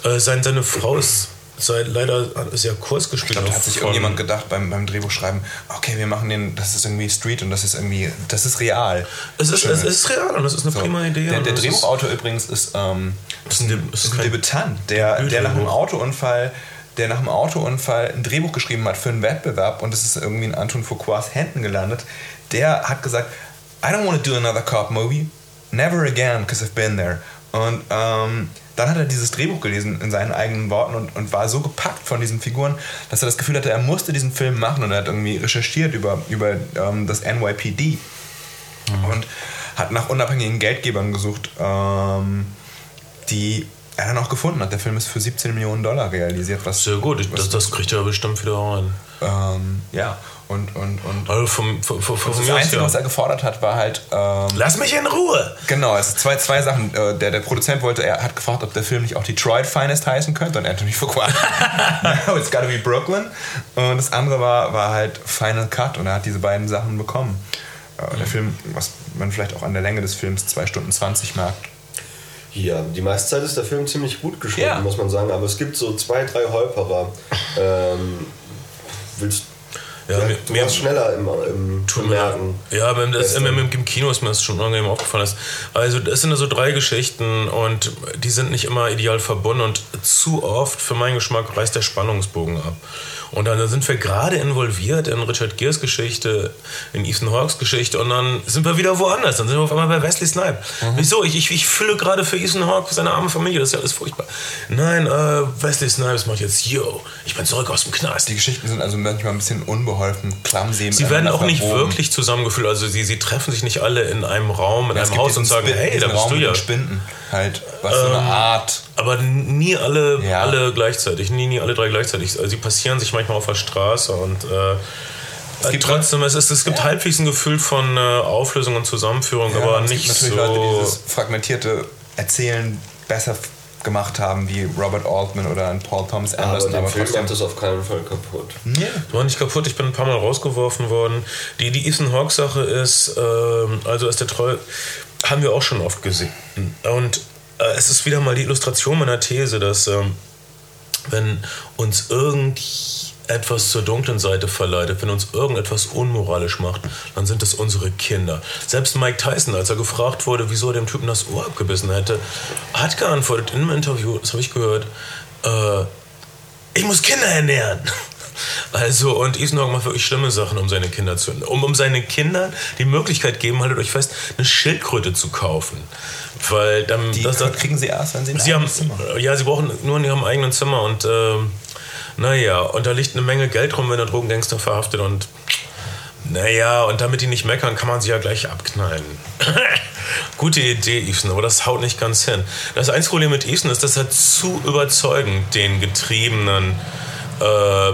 Äh, seine Frau ist sei leider sehr kurz gespielt. Ich glaube, da hat sich irgendjemand gedacht beim, beim Drehbuchschreiben, okay, wir machen den, das ist irgendwie Street und das ist irgendwie, das ist real. Es ist, es ist real und das ist eine so. prima Idee. Der, der Drehbuchautor übrigens ist, ähm, ist ein, ist ein Debütant, der, der nach einem Autounfall der nach einem Autounfall ein Drehbuch geschrieben hat für einen Wettbewerb und es ist irgendwie in Anton Foucaults Händen gelandet. Der hat gesagt, I don't want to do another cop movie, never again, because I've been there. Und ähm, dann hat er dieses Drehbuch gelesen in seinen eigenen Worten und, und war so gepackt von diesen Figuren, dass er das Gefühl hatte, er musste diesen Film machen und er hat irgendwie recherchiert über, über ähm, das NYPD mhm. und hat nach unabhängigen Geldgebern gesucht, ähm, die er dann auch gefunden hat. Der Film ist für 17 Millionen Dollar realisiert. Was, Sehr gut, ich, das, das kriegt er bestimmt wieder rein. ähm, ja, und, und, und Also vom, vom, vom, vom das Einzige, ja. was er gefordert hat, war halt... Ähm, Lass mich in Ruhe! Genau, es sind zwei, zwei Sachen. Äh, Der, der Produzent wollte, er hat gefragt, ob der Film nicht auch Detroit Finest heißen könnte und Anthony Fuqua. no, it's gotta be Brooklyn. Und das andere war, war halt Final Cut und er hat diese beiden Sachen bekommen. Äh, Der Film, was man vielleicht auch an der Länge des Films 2 Stunden 20 merkt. Ja, die meiste Zeit ist der Film ziemlich gut geschnitten, Ja. muss man sagen. Aber es gibt so zwei, drei Holperer. Ähm, willst Ja, ja, du warst schneller im, im Bemerken. Ja, beim, das, im, im, im Kino ist mir das schon angenehm aufgefallen. Dass, also es sind so drei Geschichten und die sind nicht immer ideal verbunden und zu oft, für meinen Geschmack, reißt der Spannungsbogen ab. Und dann sind wir gerade involviert in Richard Geres Geschichte, in Ethan Hawks Geschichte und dann sind wir wieder woanders. Dann sind wir auf einmal bei Wesley Snipe. Wieso? Ich, ich, ich fülle gerade für Ethan Hawke, seine arme Familie, das ist ja alles furchtbar. Nein, äh, Wesley Snipes macht jetzt, yo, ich bin zurück aus dem Knast. Die Geschichten sind also manchmal ein bisschen unbeholfen, clumsy. Sie werden auch nicht verwoben. wirklich zusammengeführt. Also sie, sie treffen sich nicht alle in einem Raum, in Ja, es einem gibt Haus und sagen, Spin- hey, da bist Raum du ja. den Spinden. Halt, was für eine Art. Aber nie alle, Ja. alle gleichzeitig, nie, nie alle drei gleichzeitig. Also sie passieren sich manchmal auf der Straße und äh, äh, gibt trotzdem, es, ist, es gibt halbwegs ein Gefühl von äh, Auflösung und Zusammenführung, Ja, aber es nicht gibt so. natürlich Leute, die dieses fragmentierte Erzählen besser gemacht haben, wie Robert Altman oder ein Paul Thomas Aber Anderson. der Aber, Film trotzdem. macht das auf keinen Fall kaputt. Ja. war nicht kaputt, ich bin ein paar Mal rausgeworfen worden. Die, die Ethan Hawke Sache ist, ähm, also ist der Treu, haben wir auch schon oft gesehen. Und äh, es ist wieder mal die Illustration meiner These, dass ähm, wenn uns irgendetwas zur dunklen Seite verleitet, wenn uns irgendetwas unmoralisch macht, dann sind es unsere Kinder. Selbst Mike Tyson, als er gefragt wurde, wieso er dem Typen das Ohr abgebissen hätte, hat geantwortet in einem Interview, das habe ich gehört, äh, ich muss Kinder ernähren. Also, und Hawke macht wirklich schlimme Sachen, um seine Kinder zu um, um seinen Kindern die Möglichkeit geben, haltet euch fest, eine Schildkröte zu kaufen. Weil dann, Die das, das, kriegen sie erst, wenn sie ein Sie haben, Zimmer ja, sie brauchen nur in ihrem eigenen Zimmer und ähm, naja, und da liegt eine Menge Geld rum, wenn der Drogengangster verhaftet und naja, und damit die nicht meckern, kann man sie ja gleich abknallen. Gute Idee, Ethan, aber das haut nicht ganz hin. Das einzige Problem mit Ethan ist, dass er zu überzeugend den getriebenen äh,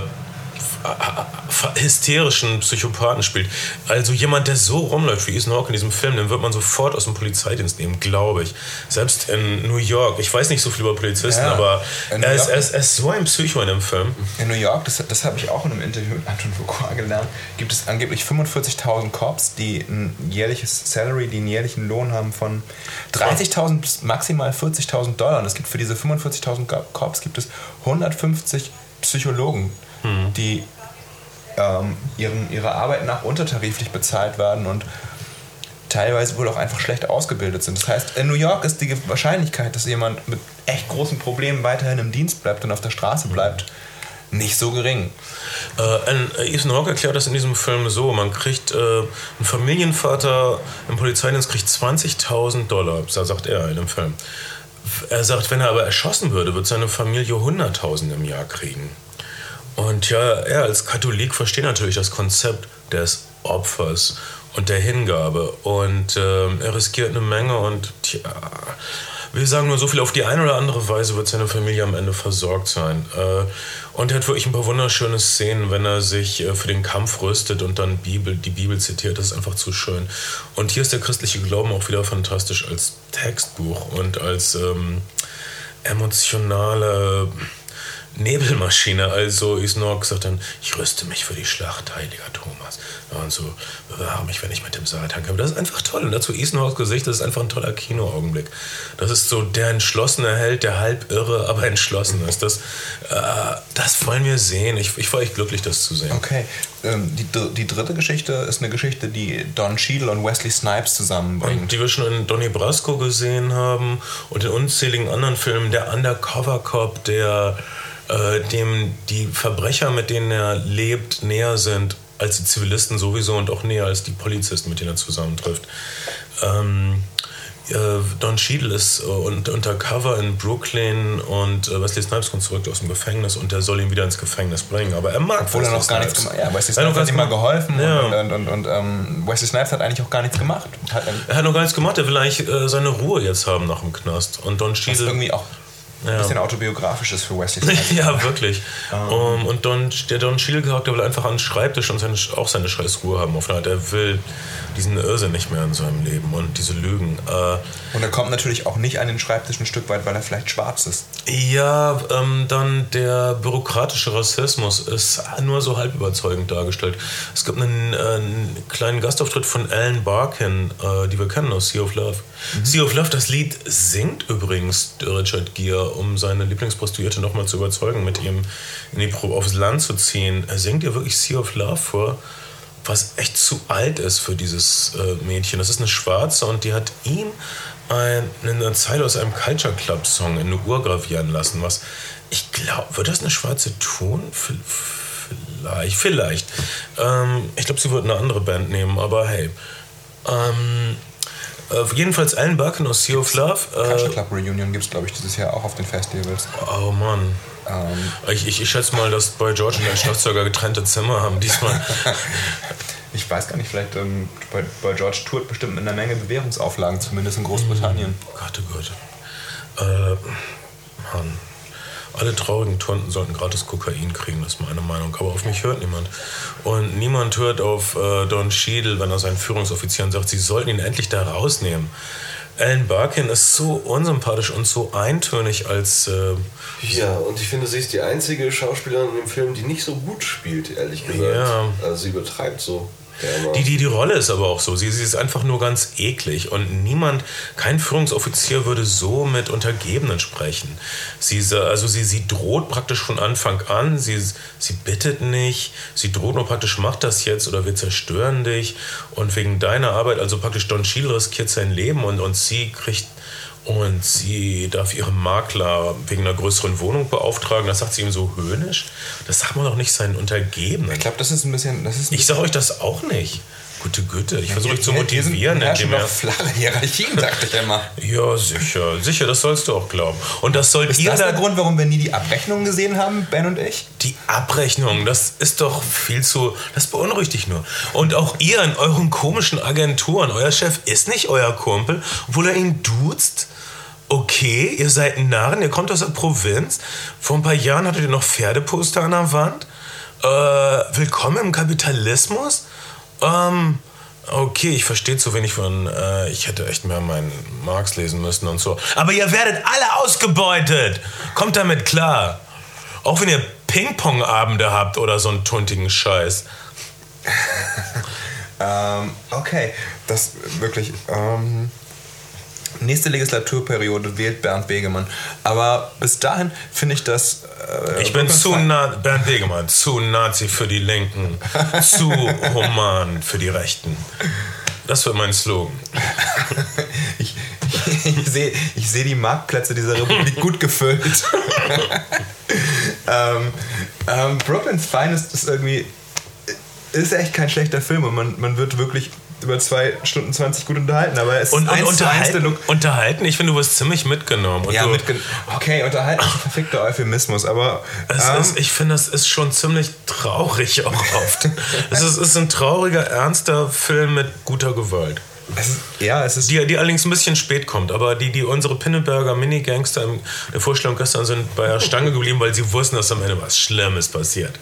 hysterischen Psychopathen spielt. Also jemand, der so rumläuft wie Ethan Hawke in diesem Film, den wird man sofort aus dem Polizeidienst nehmen, glaube ich. Selbst in New York. Ich weiß nicht so viel über Polizisten, Ja, aber er ist, er, ist, er ist so ein Psycho in dem Film. In New York, das, das habe ich auch in einem Interview mit Anton Fuqua gelernt, gibt es angeblich 45.000 Cops, die ein jährliches Salary, die einen jährlichen Lohn haben von 30.000 bis maximal 40.000 Dollar. Und es gibt für diese 45.000 Co- Cops gibt es 150 Psychologen, die ähm, ihren, ihrer Arbeit nach untertariflich bezahlt werden und teilweise wohl auch einfach schlecht ausgebildet sind. Das heißt, in New York ist die Wahrscheinlichkeit, dass jemand mit echt großen Problemen weiterhin im Dienst bleibt und auf der Straße bleibt, nicht so gering. Äh, äh, Ethan Hawke erklärt das in diesem Film so: Man kriegt, äh, ein Familienvater im Polizeidienst kriegt 20.000 Dollar, sagt er in dem Film. Er sagt, wenn er aber erschossen würde, wird seine Familie 100.000 im Jahr kriegen. Und ja, er als Katholik versteht natürlich das Konzept des Opfers und der Hingabe. Und ähm, er riskiert eine Menge und tja, wir sagen nur so viel, auf die eine oder andere Weise wird seine Familie am Ende versorgt sein. Äh, und er hat wirklich ein paar wunderschöne Szenen, wenn er sich äh, für den Kampf rüstet und dann Bibel, die Bibel zitiert. Das ist einfach zu schön. Und hier ist der christliche Glauben auch wieder fantastisch als Textbuch und als ähm, emotionale Nebelmaschine. Also Isnor sagt dann, ich rüste mich für die Schlacht, heiliger Thomas. Und so, bewahre mich, wenn ich mit dem Satan kämpfe. Das ist einfach toll. Und dazu Isnors Gesicht, das ist einfach ein toller Kinoaugenblick. Das ist so der entschlossene Held, der halb irre, aber entschlossen ist. Das, äh, das wollen wir sehen. Ich, ich war echt glücklich, das zu sehen. Okay, ähm, die, die dritte Geschichte ist eine Geschichte, die Don Cheadle und Wesley Snipes zusammenbringt. Die wir schon in Donnie Brasco gesehen haben und in unzähligen anderen Filmen. Der Undercover Cop, der äh, dem die Verbrecher, mit denen er lebt, näher sind als die Zivilisten sowieso und auch näher als die Polizisten, mit denen er zusammentrifft. Ähm, äh, Don Cheadle ist äh, un- undercover in Brooklyn und äh, Wesley Snipes kommt zurück aus dem Gefängnis und der soll ihn wieder ins Gefängnis bringen. Aber er mag Obwohl er Wesley noch gar nichts Snipes. gemacht hat. Ja, Wesley Er hat noch Snipes hat ihm mal geholfen Ja. und, und, und, und ähm, Wesley Snipes hat eigentlich auch gar nichts gemacht. Hat, Er hat noch gar nichts gemacht, er will eigentlich äh, seine Ruhe jetzt haben nach dem Knast. Und Don was Cheadle irgendwie auch ein bisschen autobiografisch ist für Wesley Snipes. ja, wirklich. Um, und Don, der Don Cheadle-Charakter will einfach einen Schreibtisch und seine, auch seine scheiß Ruhe haben. Auf eine Art, er will diesen Irrsinn nicht mehr in seinem Leben und diese Lügen. Äh, Und er kommt natürlich auch nicht an den Schreibtisch ein Stück weit, weil er vielleicht schwarz ist. Ja, ähm, dann der bürokratische Rassismus ist nur so halb überzeugend dargestellt. Es gibt einen, äh, einen kleinen Gastauftritt von Alan Barkin, äh, die wir kennen aus Sea of Love. Sea of Love, das Lied singt übrigens Richard Gere, um seine Lieblingsprostituierte nochmal zu überzeugen, mit ihm in die Pro aufs Land zu ziehen. Er singt ihr wirklich Sea of Love vor, was echt zu alt ist für dieses äh, Mädchen. Das ist eine Schwarze und die hat ihm ein, eine Zeile aus einem Culture Club Song in eine Uhr gravieren lassen, was ich glaube, wird das eine schwarze tun? V- Vielleicht, vielleicht. Ähm, ich glaube, sie wird eine andere Band nehmen, aber hey. Ähm, äh, jedenfalls Alan Barkin aus Sea of Love. Culture Äh, Club Reunion gibt es, glaube ich, dieses Jahr auch auf den Festivals. oh Mann. Ähm, Ich, ich, ich schätze mal, dass bei George und der Schlagzeuger getrennte Zimmer haben diesmal. ich weiß gar nicht, vielleicht ähm, bei, bei George tourt bestimmt mit einer Menge Bewährungsauflagen, zumindest in Großbritannien. Gott, oh Gott. Äh, Mann. Alle traurigen Tonten sollten gratis Kokain kriegen, das ist meine Meinung. Aber auf mich hört niemand. Und niemand hört auf äh, Don Cheadle, wenn er seinen Führungsoffizieren sagt, sie sollten ihn endlich da rausnehmen. Alan Barkin ist so unsympathisch und so eintönig als. Äh, Ja, und ich finde, sie ist die einzige Schauspielerin in dem Film, die nicht so gut spielt, ehrlich gesagt. Ja. Also sie übertreibt so. Die, die, die Rolle ist aber auch so. Sie, sie ist einfach nur ganz eklig. Und niemand, kein Führungsoffizier würde so mit Untergebenen sprechen. Sie, also sie, sie droht praktisch von Anfang an. Sie, sie bittet nicht. Sie droht nur praktisch, mach das jetzt oder wir zerstören dich. Und wegen deiner Arbeit, also praktisch Don Cheadle riskiert sein Leben und, und sie kriegt. Und sie darf ihren Makler wegen einer größeren Wohnung beauftragen. Das sagt sie ihm so höhnisch. Das sagt man doch nicht seinen Untergebenen. Ich glaube, das ist ein bisschen. Das ist Ich sage euch das auch nicht. Gute Güte, ich versuche euch zu motivieren, indem er. flache Hierarchien, sagte ich immer. Ja, sicher, sicher, das sollst du auch glauben. Und das sollt Ist ihr das da. der Grund, warum wir nie die Abrechnung gesehen haben, Ben und ich? Die Abrechnung, das ist doch viel zu. Das beunruhigt dich nur. Und auch ihr in euren komischen Agenturen, euer Chef ist nicht euer Kumpel, obwohl er ihn duzt. Okay, ihr seid Narren, ihr kommt aus der Provinz. Vor ein paar Jahren hattet ihr noch Pferdeposter an der Wand. Äh, willkommen im Kapitalismus? Ähm, okay, ich verstehe zu wenig von. Äh, ich hätte echt mehr meinen Marx lesen müssen und so. Aber ihr werdet alle ausgebeutet! Kommt damit klar! Auch wenn ihr Ping-Pong-Abende habt oder so einen tuntigen Scheiß. Ähm, okay, das wirklich. Ähm, nächste Legislaturperiode wählt Bernd Begemann. Aber bis dahin finde ich das. Äh, Ich bin zu na Bernd Begemann, zu Nazi für die Linken, zu human für die Rechten. Das wird mein Slogan. Ich, ich sehe ich seh die Marktplätze dieser Republik gut gefüllt. ähm, ähm, Brooklyn's Finest ist irgendwie. Ist echt kein schlechter Film und man, man wird wirklich über 2 Stunden 20 gut unterhalten, aber es Und, ist und unterhalten, Look. unterhalten, ich finde, du wirst ziemlich mitgenommen. Ja, mitgen okay, unterhalten ist ein verfickter Euphemismus, aber ähm, ist, ich finde, das ist schon ziemlich traurig auch oft. es, ist, ist ein trauriger, ernster Film mit guter Gewalt. es ist, ja, es ist Die, die allerdings ein bisschen spät kommt, aber die, die unsere Pinneberger Mini-Gangster in der Vorstellung gestern sind bei der Stange geblieben, weil sie wussten, dass am Ende was Schlimmes passiert.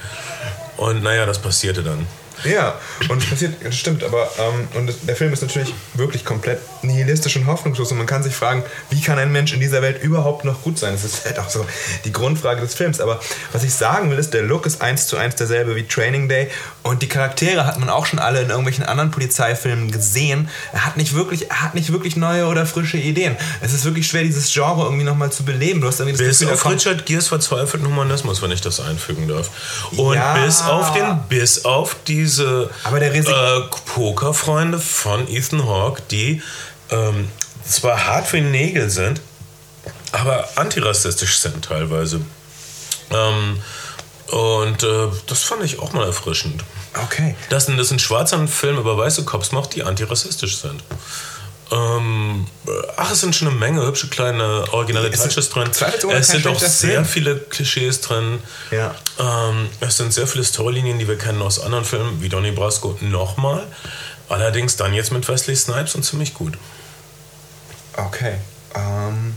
Und naja, das passierte dann. Ja, und es passiert, das stimmt, aber ähm, und der Film ist natürlich wirklich komplett nihilistisch und hoffnungslos und man kann sich fragen, wie kann ein Mensch in dieser Welt überhaupt noch gut sein? Das ist halt auch so die Grundfrage des Films. Aber was ich sagen will, ist, der Look ist eins zu eins derselbe wie Training Day und die Charaktere hat man auch schon alle in irgendwelchen anderen Polizeifilmen gesehen. Er hat nicht wirklich, er hat nicht wirklich neue oder frische Ideen. Es ist wirklich schwer, dieses Genre irgendwie nochmal zu beleben. Du hast irgendwie das Bis Gefühl, auf Richard Gears verzweifelten Humanismus, wenn ich das einfügen darf. Und Ja. bis auf den, bis auf diese Aber der Risik- äh, Pokerfreunde von Ethan Hawke, die ähm, zwar hart wie Nägel sind, aber antirassistisch sind teilweise. Ähm, und äh, das fand ich auch mal erfrischend. Okay. Dass ein, dass ein schwarzer Film über weiße Cops macht, die antirassistisch sind. Ähm, ach, es sind schon eine Menge hübsche kleine originelle Es Touches drin. Es sind auch sehr Film. viele Klischees drin. Ja. Ähm, es sind sehr viele Storylinien, die wir kennen aus anderen Filmen, wie Donnie Brasco nochmal. Allerdings dann jetzt mit Wesley Snipes und ziemlich gut. Okay. Ähm,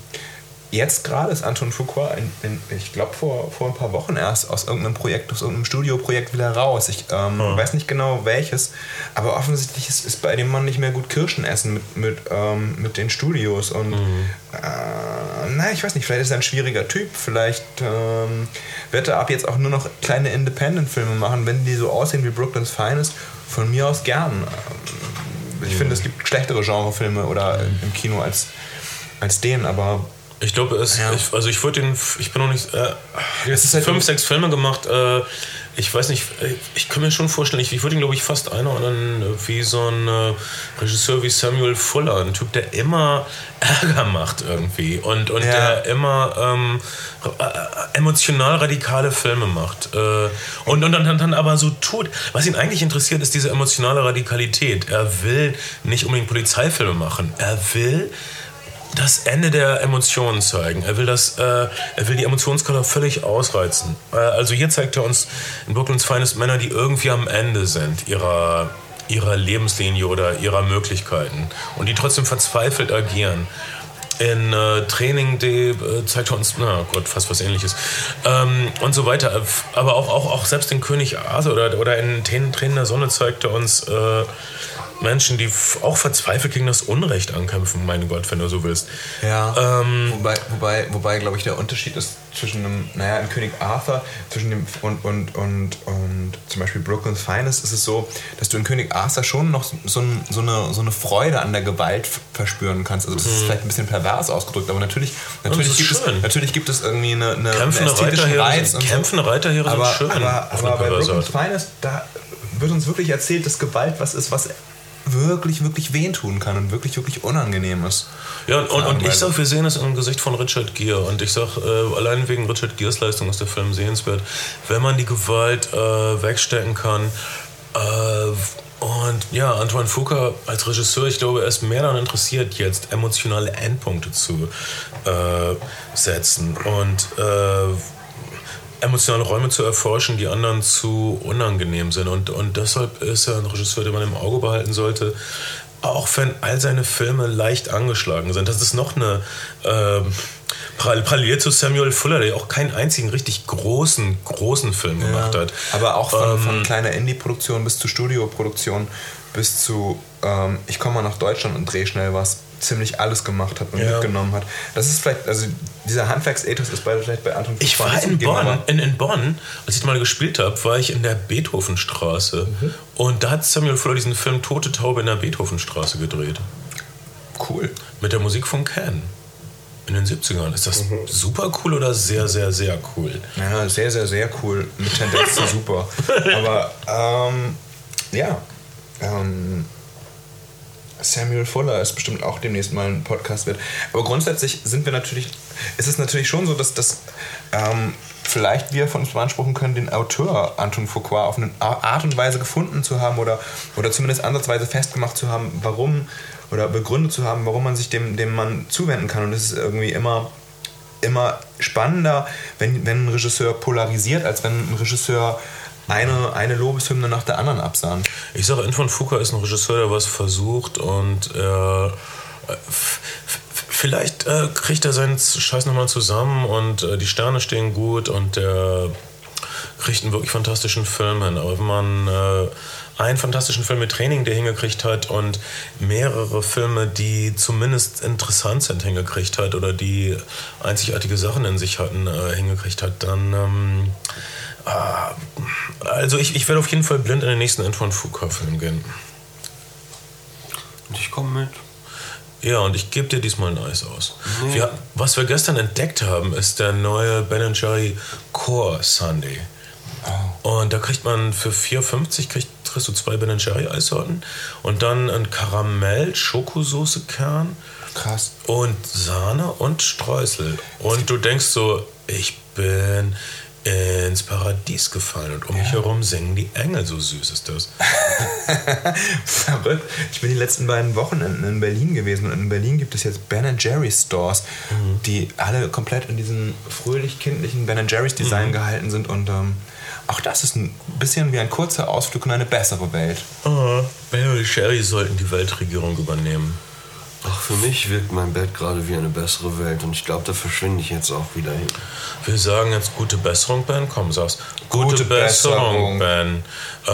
jetzt gerade ist Anton Fuqua, in, in, ich glaube vor, vor ein paar Wochen erst, aus irgendeinem Projekt, aus irgendeinem Studioprojekt wieder raus. Ich ähm, Ah. weiß nicht genau welches, aber offensichtlich ist, ist bei dem Mann nicht mehr gut Kirschen essen mit, mit, ähm, mit den Studios. Und Mhm. äh, na, ich weiß nicht, vielleicht ist er ein schwieriger Typ. Vielleicht ähm, wird er ab jetzt auch nur noch kleine Independent-Filme machen, wenn die so aussehen wie Brooklyn's Finest. Von mir aus gern. Ich finde, es gibt schlechtere Genrefilme oder im Kino als, als den, aber Ich glaube, es, Ja. ich, also ich würde den, ich bin noch nicht, äh, Es ist halt fünf, sechs Filme gemacht. Äh, ich weiß nicht, äh, ich kann mir schon vorstellen, ich, ich würde ihn, glaube ich, fast einordnen äh, wie so ein äh, Regisseur wie Samuel Fuller, ein Typ, der immer Ärger macht irgendwie und, und Ja. der immer ähm, äh, emotional radikale Filme macht. Äh, und, und dann, dann aber so tut. Was ihn eigentlich interessiert, ist diese emotionale Radikalität. Er will nicht unbedingt Polizeifilme machen. Er will das Ende der Emotionen zeigen. Er will das, äh, er will die Emotionsskala völlig ausreizen. Äh, also hier zeigt er uns in Brooklyn's Finest Männer, die irgendwie am Ende sind ihrer ihrer Lebenslinie oder ihrer Möglichkeiten und die trotzdem verzweifelt agieren. In äh, Training Day äh, zeigt er uns, na Gott, fast was ähnliches. Ähm, und so weiter. Aber auch, auch, auch selbst in König Arthur oder, oder in Tränen Tränen der Sonne zeigt er uns äh, Menschen, die auch verzweifelt gegen das Unrecht ankämpfen, mein Gott, wenn du so willst. Ja. Ähm, wobei, wobei, wobei glaube ich, der Unterschied ist zwischen einem, naja, in König Arthur zwischen dem und, und, und, und zum Beispiel Brooklyn's Finest ist es so, dass du in König Arthur schon noch so, so, eine, so eine Freude an der Gewalt verspüren kannst. Also das ist vielleicht ein bisschen pervers ausgedrückt, aber natürlich, natürlich, Mhm. gibt, es, schön. natürlich gibt es irgendwie eine, eine, Kämpfende ästhetischen Reiterheere Reiz. sind- und so. kämpfende Reiterheere sind schön Aber, eine aber bei Brooklyn's. Finest, da wird uns wirklich erzählt, dass Gewalt was ist, was wirklich, wirklich wehtun kann und wirklich, wirklich unangenehm ist. Ja, und, und, und ich sag, wir sehen es im Gesicht von Richard Gere. Und ich sag, äh, allein wegen Richard Geres Leistung ist der Film sehenswert. Wenn man die Gewalt äh, wegstecken kann. Äh, und ja, Antoine Fuqua als Regisseur, ich glaube, er ist mehr daran interessiert, jetzt emotionale Endpunkte zu äh, setzen und äh, emotionale Räume zu erforschen, die anderen zu unangenehm sind. Und, und deshalb ist er ein Regisseur, den man im Auge behalten sollte. Auch wenn all seine Filme leicht angeschlagen sind. Das ist noch eine Paral- Parallel zu Samuel Fuller, der auch keinen einzigen richtig großen, großen Film gemacht hat. Aber auch von, Ähm, von kleiner Indie-Produktion bis zu Studioproduktion bis zu ähm, ich komme mal nach Deutschland und drehe schnell was, ziemlich alles gemacht hat und Ja. mitgenommen hat. Das ist vielleicht, also dieser Handwerksethos ist bei, vielleicht bei Anton Ich war in Bonn, in, in Bonn, als ich mal gespielt habe, war ich in der Beethovenstraße. Mhm. Und da hat Samuel Fuller diesen Film Tote Taube in der Beethovenstraße gedreht. Cool. Mit der Musik von Can. In den 70ern. Ist das super cool oder sehr, sehr, sehr cool? Ja, sehr, sehr, sehr cool. Mit Tendenz zu super. Aber ähm, ja, ähm, Samuel Fuller ist bestimmt auch demnächst mal ein Podcast wird. Aber grundsätzlich sind wir natürlich, ist es natürlich schon so, dass das ähm, vielleicht wir von uns beanspruchen können, den Autor Anton Fuqua auf eine Art und Weise gefunden zu haben oder, oder zumindest ansatzweise festgemacht zu haben, warum oder begründet zu haben, warum man sich dem, dem Mann zuwenden kann. Und es ist irgendwie immer immer spannender, wenn, wenn ein Regisseur polarisiert, als wenn ein Regisseur eine, eine Lobeshymne nach der anderen absahnt. Ich sage, Anton Fuqua ist ein Regisseur, der was versucht und äh, Vielleicht äh, kriegt er seinen Scheiß nochmal zusammen und äh, die Sterne stehen gut und der kriegt einen wirklich fantastischen Film hin. Aber wenn man äh, einen fantastischen Film mit Training, der hingekriegt hat und mehrere Filme, die zumindest interessant sind, hingekriegt hat oder die einzigartige Sachen in sich hatten, äh, hingekriegt hat, dann. Ähm, also ich, ich werde auf jeden Fall blind in den nächsten Antoine Fuqua-Film gehen. Und ich komme mit. Ja, und ich gebe dir diesmal ein Eis aus. Wir, was wir gestern entdeckt haben, ist der neue Ben Jerry Core Sunday. Und da kriegt man für 4,50 kriegt, kriegst du zwei Ben Jerry Eissorten und dann ein Karamell Schokosoße Kern Krass. und Sahne und Streusel. Und du denkst so, ich bin ins Paradies gefallen und um mich herum singen die Engel, so süß ist das. Verrückt. Ich bin die letzten beiden Wochenenden in Berlin gewesen und in Berlin gibt es jetzt Ben Jerry Stores, die alle komplett in diesem fröhlich-kindlichen Ben Jerry's Design gehalten sind und ähm, auch das ist ein bisschen wie ein kurzer Ausflug in eine bessere Welt. Oh, Ben und Sherry sollten die Weltregierung übernehmen. Ach, für mich wirkt mein Bett gerade wie eine bessere Welt und ich glaube, da verschwinde ich jetzt auch wieder hin. Wir sagen jetzt gute Besserung, Ben. Komm, sag's. Gute, Gute Besserung, Besserung. Ben. Äh,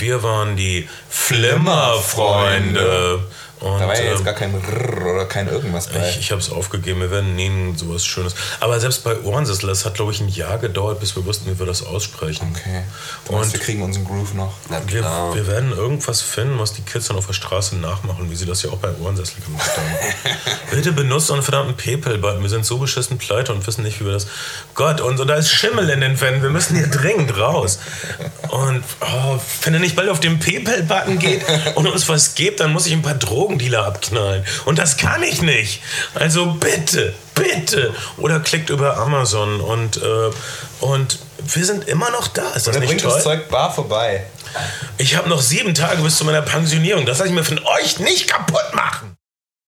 wir waren die Flimmerfreunde. Und, Da war ja jetzt ähm, gar kein Rrrr oder kein irgendwas bei. ich, ich habe es aufgegeben, wir werden nie sowas Schönes. Aber selbst bei Ohrensessel, das hat, glaube ich, ein Jahr gedauert, bis wir wussten, wie wir das aussprechen. okay. Du meinst, Und- wir kriegen unseren Groove noch. Wir, wir werden irgendwas finden, was die Kids dann auf der Straße nachmachen, wie sie das ja auch bei Ohrensessel gemacht haben. Bitte benutzt unseren verdammten PayPal-Button. Wir sind so beschissen pleite und wissen nicht, wie wir das. Gott, und, und da ist Schimmel in den Wänden. Wir müssen hier dringend raus. Und oh, wenn er nicht bald auf den PayPal-Button geht und uns was gibt, dann muss ich ein paar Drogendealer abknallen. Und das kann ich nicht. Also bitte, bitte. Oder klickt über Amazon und, äh, und wir sind immer noch da. Ist das Oder nicht bringt toll? das Zeug bar vorbei. Ich habe noch sieben Tage bis zu meiner Pensionierung. Das lasse ich mir von euch nicht kaputt machen.